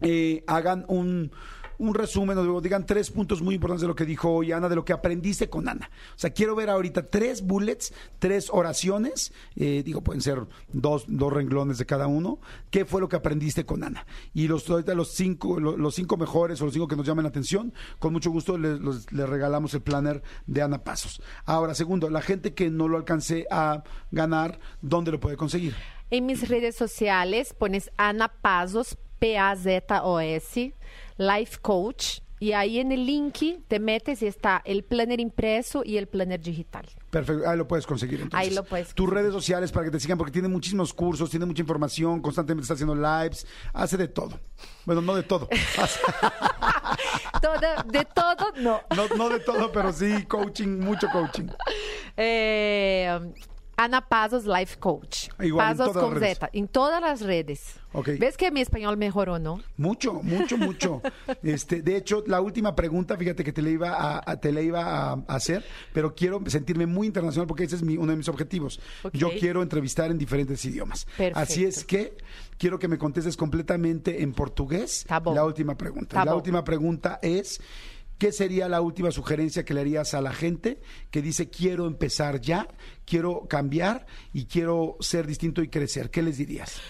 eh, hagan un, un resumen digo, digan tres puntos muy importantes de lo que dijo hoy Ana, de lo que aprendiste con Ana. O sea, quiero ver ahorita tres bullets, tres oraciones, eh, digo, pueden ser dos, dos renglones de cada uno. ¿Qué fue lo que aprendiste con Ana? Y los, ahorita los cinco, lo- los, cinco mejores o los cinco que nos llamen la atención, con mucho gusto les, regalamos el planner de Ana Pasos. Ahora, segundo, la gente que no lo alcance a ganar, ¿dónde lo puede conseguir? En mis redes sociales pones Ana Pazos, P-A-Z-O-S, Life Coach. Y ahí en el link te metes y está el planner impreso y el planner digital. Perfecto, ahí lo puedes conseguir. Entonces. Ahí lo puedes Tus redes sociales para que te sigan, porque tiene muchísimos cursos, tiene mucha información, constantemente está haciendo lives, hace de todo. Bueno, no de todo. Hace- Toda- de todo, no. no, no de todo, pero sí coaching, mucho coaching. Eh, Ana Pazos Life Coach. Igual Pazos con. Z, en todas las redes. Ok. ¿Ves que mi español mejoró, no? Mucho, mucho, mucho. Este, de hecho, la última pregunta, fíjate que te la iba a, a- te la iba a, a hacer, pero quiero sentirme muy internacional porque ese es mi- uno de mis objetivos. Yo quiero entrevistar en diferentes idiomas. Perfecto. Así es que quiero que me contestes completamente en portugués. Tá bom. La última pregunta. Tá la bom. última pregunta es ¿Qué sería la última sugerencia que le harías a la gente que dice quiero empezar ya, quiero cambiar y quiero ser distinto y crecer? ¿Qué les dirías?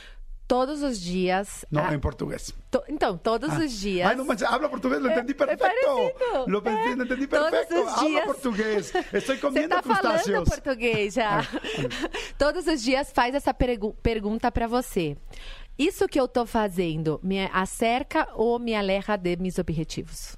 Todos os dias. No, ah, en portugués. to- então, todos Ah. os dias. No manches, habla portugués, lo é perfecto. parecido. Lo pensé, É. lo entendí Todos os Habla dias. portugués. Estoy Você comiendo tá falando crustáceos. português já. Todos os dias faz essa pergu- pergunta para você. Isso que eu tô fazendo me acerca ou me aleja de meus objetivos?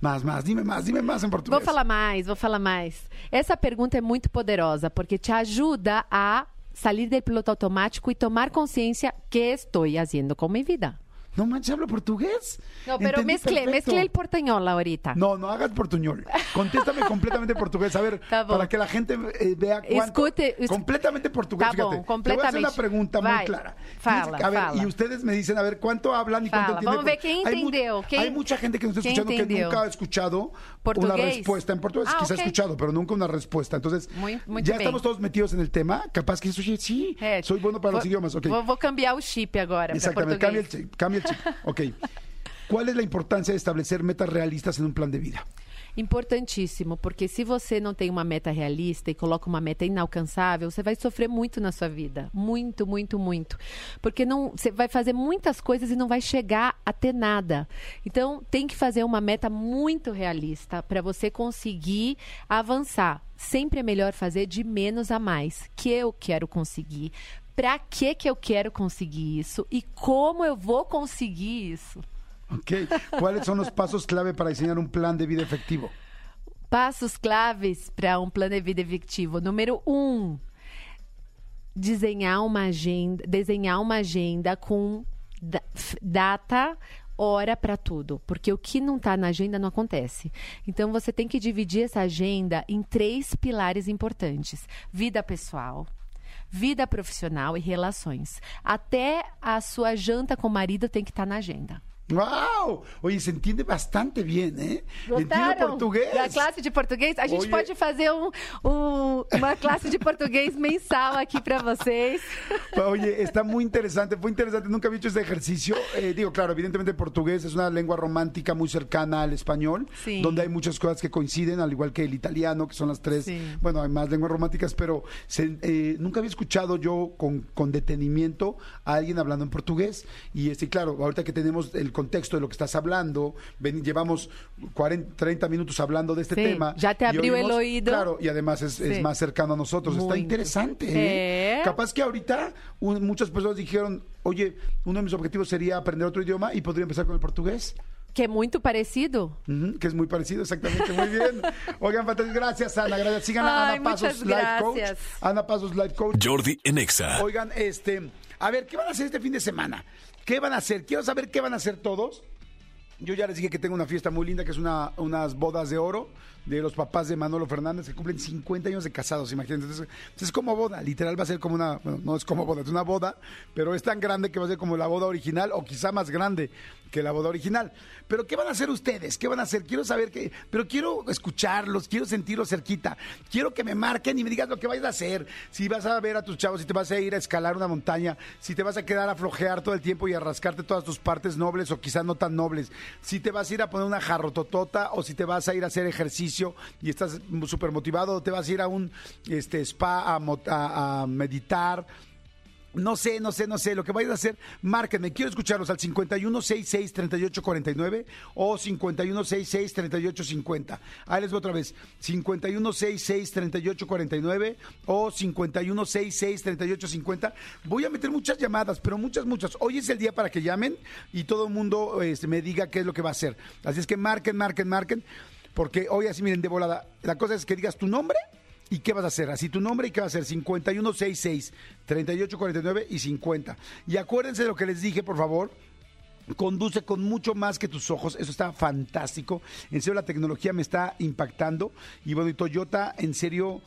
Más, más, dime más, dime más en portugués. Vou falar mais, vou falar mais. Essa pergunta é muito poderosa porque te ajuda a salir del piloto automático y tomar conciencia qué estoy haciendo con mi vida. No manches, hablo portugués. No, pero Entendí mezclé, perfecto. mezclé el porteñol ahorita. No, no hagas portuñol. Contéstame completamente portugués. A ver, Tá bom. para que la gente eh, vea cuánto. Escute, es- completamente portugués. Tá fíjate. bom, Te voy a hacer una completamente. pregunta muy Vai, clara. fala, a ver, fala. y ustedes me dicen, a ver, ¿cuánto hablan y cuánto Fala. entienden? Vamos ver quién Hay entendeu, quién- Hay mucha gente que nos está escuchando que nunca ha escuchado una Portugués. respuesta en portugués. Ah, Quizá ha ok. escuchado, pero nunca una respuesta. Entonces, Muy- muy ya bien. estamos todos metidos en el tema. Capaz que eso sí, sí, É, soy bueno para los idiomas. Ok. Vou, vou cambiar o chip agora Exactamente, cambia el português. chip. Cambia el chip. Ok. ¿Cuál es la importancia de establecer metas realistas en un plan de vida? Importantíssimo, porque se você não tem uma meta realista e coloca uma meta inalcançável, você vai sofrer muito na sua vida. Muito, muito, muito. Porque não, você vai fazer muitas coisas e não vai chegar a ter nada. Então, tem que fazer uma meta muito realista para você conseguir avançar. Sempre é melhor fazer de menos a mais. Que eu quero conseguir? Para que que eu quero conseguir isso e como eu vou conseguir isso? Ok. ¿Cuáles son los pasos clave para diseñar un plan de vida efectivo? Passos claves para um plano de vida efetivo. Número um, desenhar uma agenda, desenhar uma agenda com data, hora para tudo, porque o que não está na agenda não acontece. Então você tem que dividir essa agenda em três pilares importantes: vida pessoal, vida profissional e relações. Até a sua janta com o marido tem que estar na agenda. ¡Wow! Oye, se entiende bastante bien, ¿eh? Entiende Gostaram portugués. da classe de português? A gente Oye. pode fazer um- um- uma classe de português mensal aqui para vocês. Oye, está muy interesante, fue interesante, nunca había hecho este ejercicio. Eh, digo, claro, evidentemente el portugués es una lengua romántica muy cercana al español, Sí. donde hay muchas cosas que coinciden, al igual que el italiano, que son las tres. Sí. Bueno, hay más lenguas románticas, pero se- eh, nunca había escuchado yo con, con detenimiento a alguien hablando en portugués. Y este, claro, ahorita que tenemos el contexto de lo que estás hablando, ven- llevamos 40, 30 minutos hablando de este Sí, tema. ya te abrió el oído. Claro, y además es, más cercano a nosotros. Está interesante. ¿eh? ¿Eh? Capaz que ahorita un- muchas personas dijeron, oye, uno de mis objetivos sería aprender otro idioma y podría empezar con el portugués. Que é muito parecido. Que es muy parecido, exactamente, muy bien. Oigan, fantástico. gracias Ana, gracias. Sigan a Ay, Ana Pasos Life Coach. Ana Pasos Life Coach. Jordi en Exa. Oigan, este, a ver, ¿qué van a hacer este fin de semana? ¿Qué van a hacer? Quiero saber qué van a hacer todos. Yo ya les dije que tengo una fiesta muy linda, que es una, unas bodas de oro de los papás de Manolo Fernández, que cumplen 50 años de casados, imagínense. Entonces, es como boda, literal va a ser como una, bueno, no es como boda, es una boda, pero es tan grande que va a ser como la boda original, o quizá más grande que la boda original. Pero, ¿qué van a hacer ustedes? ¿Qué van a hacer? Quiero saber qué, pero quiero escucharlos, quiero sentirlos cerquita, quiero que me marquen y me digas lo que vayas a hacer. Si vas a ver a tus chavos, si te vas a ir a escalar una montaña, si te vas a quedar a flojear todo el tiempo y a rascarte todas tus partes nobles o quizás no tan nobles, si te vas a ir a poner una jarrototota o si te vas a ir a hacer ejercicio y estás súper motivado, te vas a ir a un este, spa a meditar. No sé, no sé, no sé. Lo que vayas a hacer, márquenme. Quiero escucharlos al 5166-3849 o 5166-3850. Ahí les voy otra vez. 5166-3849 o 5166-3850. Voy a meter muchas llamadas, pero muchas, muchas. Hoy es el día para que llamen y todo el mundo este, me diga qué es lo que va a hacer. Así es que marquen, marquen, marquen. Porque hoy así, miren, de volada. La cosa es que digas tu nombre ¿Y qué vas a hacer? Así tu nombre y qué va a hacer 5166 3849 y 50. Y acuérdense de lo que les dije, por favor. Conduce con mucho más que tus ojos. Eso está fantástico. En serio, la tecnología me está impactando. Y bueno, y Toyota, en serio,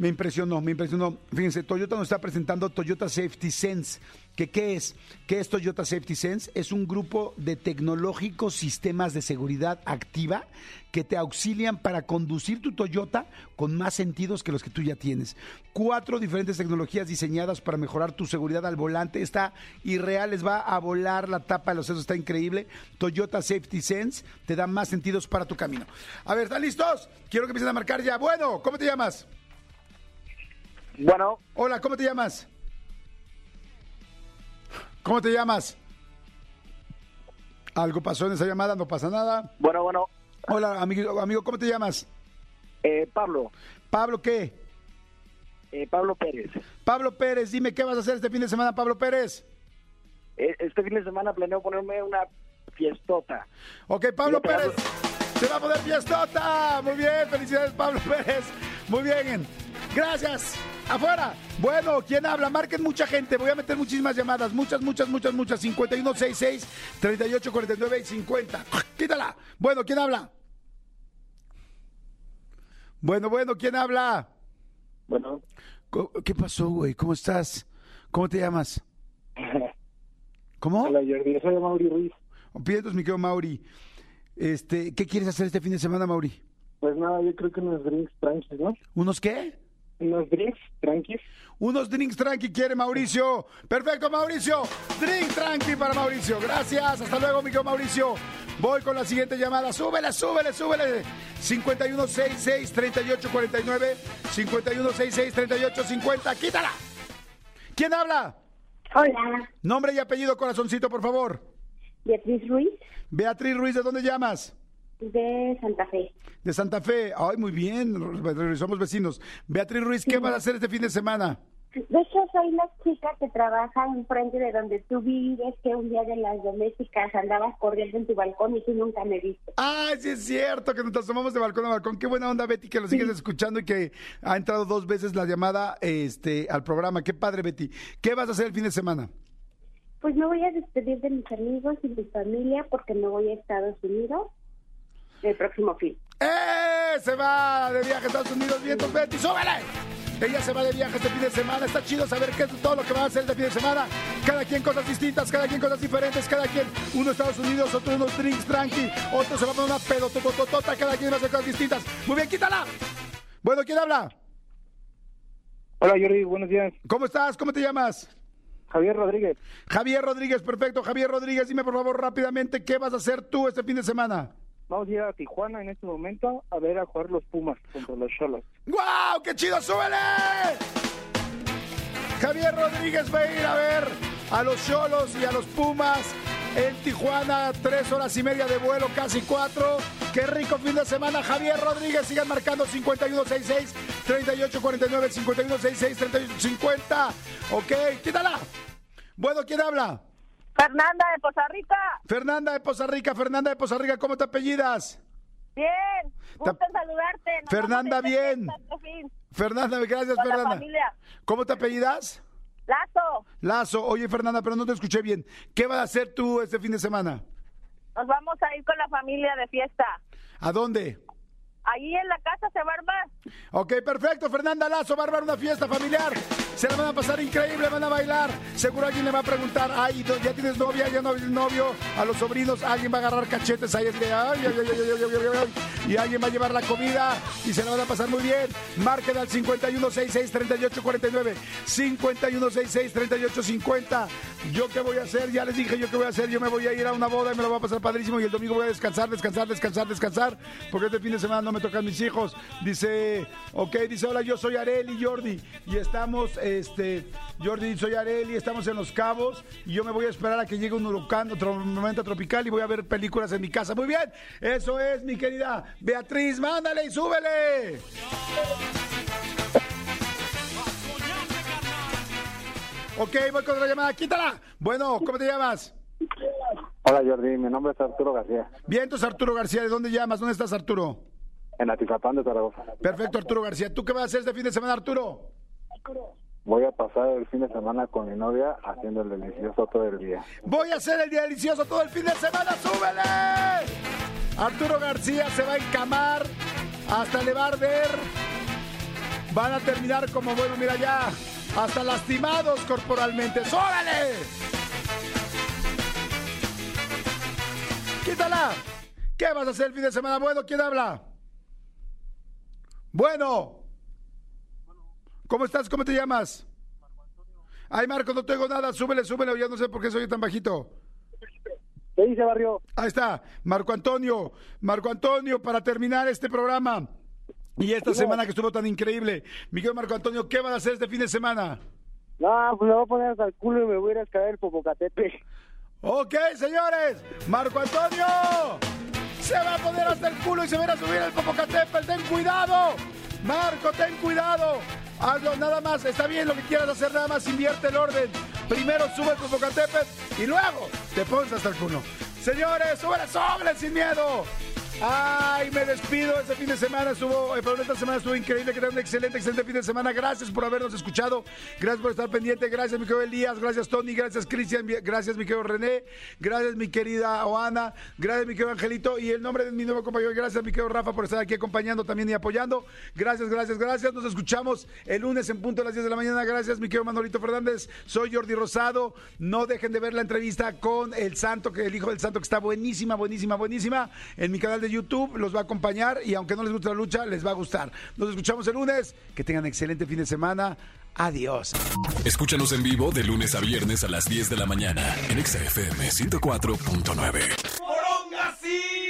me impresionó, me impresionó. Fíjense, Toyota nos está presentando Toyota Safety Sense. ¿Que ¿Qué es? ¿Qué es Toyota Safety Sense? Es un grupo de tecnológicos sistemas de seguridad activa que te auxilian para conducir tu Toyota con más sentidos que los que tú ya tienes. Cuatro diferentes tecnologías diseñadas para mejorar tu seguridad al volante. Está irreal, les va a volar la tapa de los sesos, está increíble. Toyota Safety Sense te da más sentidos para tu camino. A ver, ¿están listos? Quiero que empiecen a marcar ya. Bueno, ¿cómo te llamas? Bueno, Hola, ¿cómo te llamas? ¿Cómo te llamas? Algo pasó en esa llamada, no pasa nada. bueno, bueno. Hola, amigo, amigo ¿cómo te llamas? Eh, Pablo, Pablo, ¿qué? eh, Pablo Pérez. Pablo Pérez, dime, ¿qué vas a hacer este fin de semana, Pablo Pérez? Eh, este fin de semana planeo ponerme una fiestota. Ok, Pablo Pérez, se va a poner fiestota. Muy bien, felicidades, Pablo Pérez. Muy bien, gracias. Afuera. Bueno, ¿quién habla? Marquen mucha gente. Voy a meter muchísimas llamadas. Muchas, muchas, muchas, muchas. 5166 3849 y 50. Quítala. Bueno, ¿quién habla? Bueno, bueno, ¿quién habla? Bueno, ¿Qué pasó, güey? ¿Cómo estás? ¿Cómo te llamas? ¿Cómo? hola Jordi, soy Mauri Ruiz. Pientos, mi querido Mauri. Este, ¿Qué quieres hacer este fin de semana, Mauri? Pues nada, yo creo que unos drinks tranquis, ¿no? ¿Unos qué? Unos drinks tranquis. Unos drinks tranqui quiere Mauricio. Perfecto, Mauricio. Drink tranqui para Mauricio. Gracias. Hasta luego, mi querido Mauricio. Voy con la siguiente llamada. Súbele, súbele, súbele. 5166-3849. 5166-3850. Quítala. ¿Quién habla? Hola, Nombre y apellido, corazoncito, por favor. Beatriz Ruiz Beatriz Ruiz, ¿de dónde llamas? De Santa Fe. De Santa Fe. Ay, muy bien. Somos vecinos. Beatriz Ruiz, ¿qué vas a hacer este fin de semana? De hecho, soy la chica que trabaja enfrente de donde tú vives, que un día de las domésticas andabas corriendo en tu balcón y tú nunca me viste. Ay, sí es cierto que nos asomamos de balcón a balcón. Qué buena onda, Betty, que lo sigues escuchando y que ha entrado dos veces la llamada este, al programa. Qué padre, Betty. ¿Qué vas a hacer el fin de semana? Pues me voy a despedir de mis amigos y mi familia porque me voy a Estados Unidos el próximo fin. ¡Eh! Se va de viaje a Estados Unidos. Vientos, Betty, súbele. Ella se va de viaje este fin de semana. Está chido saber qué es todo lo que va a hacer este fin de semana. Cada quien cosas distintas, cada quien cosas diferentes, cada quien uno a Estados Unidos, otro unos drinks tranqui, otro se va a poner una pedotototota, cada quien va a hacer cosas distintas. Muy bien, quítala. Bueno, ¿quién habla? Hola Jordi, buenos días. ¿Cómo estás? ¿Cómo te llamas? Javier Rodríguez. Javier Rodríguez, perfecto. Javier Rodríguez, dime por favor rápidamente qué vas a hacer tú este fin de semana. Vamos a ir a Tijuana en este momento a ver a jugar los Pumas contra los Cholos. ¡Guau! ¡Qué chido! ¡Súbele! Javier Rodríguez va a ir a ver a los Cholos y a los Pumas en Tijuana. Tres horas y media de vuelo, casi cuatro. ¡Qué rico fin de semana! Javier Rodríguez, sigan marcando 5166 3849 5166 3850. Ok, quítala. Bueno, ¿quién habla? Fernanda de Poza Rica. Fernanda de Poza Rica, Fernanda de Poza Rica, ¿cómo te apellidas? Bien. Gusto en saludarte. Nos Fernanda, bien. Fernanda, gracias, Con la Fernanda. familia. ¿Cómo te apellidas? Lazo. Lazo. Oye, Fernanda, pero no te escuché bien. ¿Qué vas a hacer tú este fin de semana? Nos vamos a ir con la familia de fiesta. ¿A dónde? ahí en la casa se va a armar. Ok, perfecto. Fernanda Lazo va a armar una fiesta familiar. Se la van a pasar increíble, van a bailar. Seguro alguien le va a preguntar, ay, ya tienes novia, ya no novio. A los sobrinos alguien va a agarrar cachetes ahí. Ay, ay, ay, ay, Y alguien va a llevar la comida y se la van a pasar muy bien. Marquen al 5166-3849. 5166-3850. ¿Yo qué voy a hacer? Ya les dije yo qué voy a hacer. Yo me voy a ir a una boda y me lo voy a pasar padrísimo. Y el domingo voy a descansar, descansar, descansar, descansar. Porque este fin de semana no me tocan mis hijos. Dice, ok, dice, hola, yo soy Areli Jordi. Y estamos, este, Jordi, soy Areli, estamos en Los Cabos. Y yo me voy a esperar a que llegue un huracán, otro momento tropical y voy a ver películas en mi casa. Muy bien, eso es, mi querida Beatriz. Mándale y súbele. Ok, voy con otra llamada. Quítala. Bueno, ¿cómo te llamas? Hola Jordi, mi nombre es Arturo García, Bien, entonces Arturo García, ¿de dónde llamas? ¿Dónde estás, Arturo? En Atizapán de Zaragoza. Perfecto, Arturo García. ¿Tú qué vas a hacer este fin de semana, Arturo? Voy a pasar el fin de semana con mi novia haciendo el delicioso todo el día. Voy a hacer el día delicioso todo el fin de semana. ¡Súbele! Arturo García se va a encamar hasta le va a arder. Van a terminar como, bueno, mira ya, hasta lastimados corporalmente. ¡Súbele! ¡Quítala! ¿Qué vas a hacer el fin de semana? Bueno, ¿quién habla? Bueno. ¿Cómo estás? ¿Cómo te llamas? Ay, Marco, no tengo nada. Súbele, súbele. Ya no sé por qué soy tan bajito. ¿Qué dice Barrio? Ahí está, Marco Antonio. Marco Antonio, para terminar este programa. Y esta semana que estuvo tan increíble. Miguel Marco Antonio, ¿qué van a hacer este fin de semana? No, pues me voy a poner hasta el culo y me voy a ir a escalar el Popocatépetl. Ok, señores, Marco Antonio se va a poner hasta el culo y se va a ir a subir al Popocatépetl. Ten cuidado, Marco, ten cuidado. Hazlo nada más, está bien lo que quieras hacer, nada más invierte el orden. Primero sube el Popocatépetl y luego te pones hasta el culo. Señores, súbele, sobre sin miedo. Ay, me despido. Este fin de semana estuvo, eh, perdón, esta semana estuvo increíble. Que tengan un excelente, excelente fin de semana. Gracias por habernos escuchado. Gracias por estar pendiente. Gracias, mi querido Elías. Gracias, Tony. Gracias, Cristian. Gracias, mi querido René. Gracias, mi querida Oana. Gracias, mi querido Angelito. Y el nombre de mi nuevo compañero. Gracias, mi querido Rafa, por estar aquí acompañando también y apoyando. Gracias, gracias, gracias. Nos escuchamos el lunes en punto a las 10 de la mañana. Gracias, mi querido Manolito Fernández. Soy Jordi Rosado. No dejen de ver la entrevista con el santo, que el hijo del santo, que está buenísima, buenísima, buenísima. En mi canal de YouTube los va a acompañar y aunque no les guste la lucha, les va a gustar. Nos escuchamos el lunes. Que tengan excelente fin de semana. Adiós. Escúchanos en vivo de lunes a viernes a las 10 de la mañana en XFM 104.9.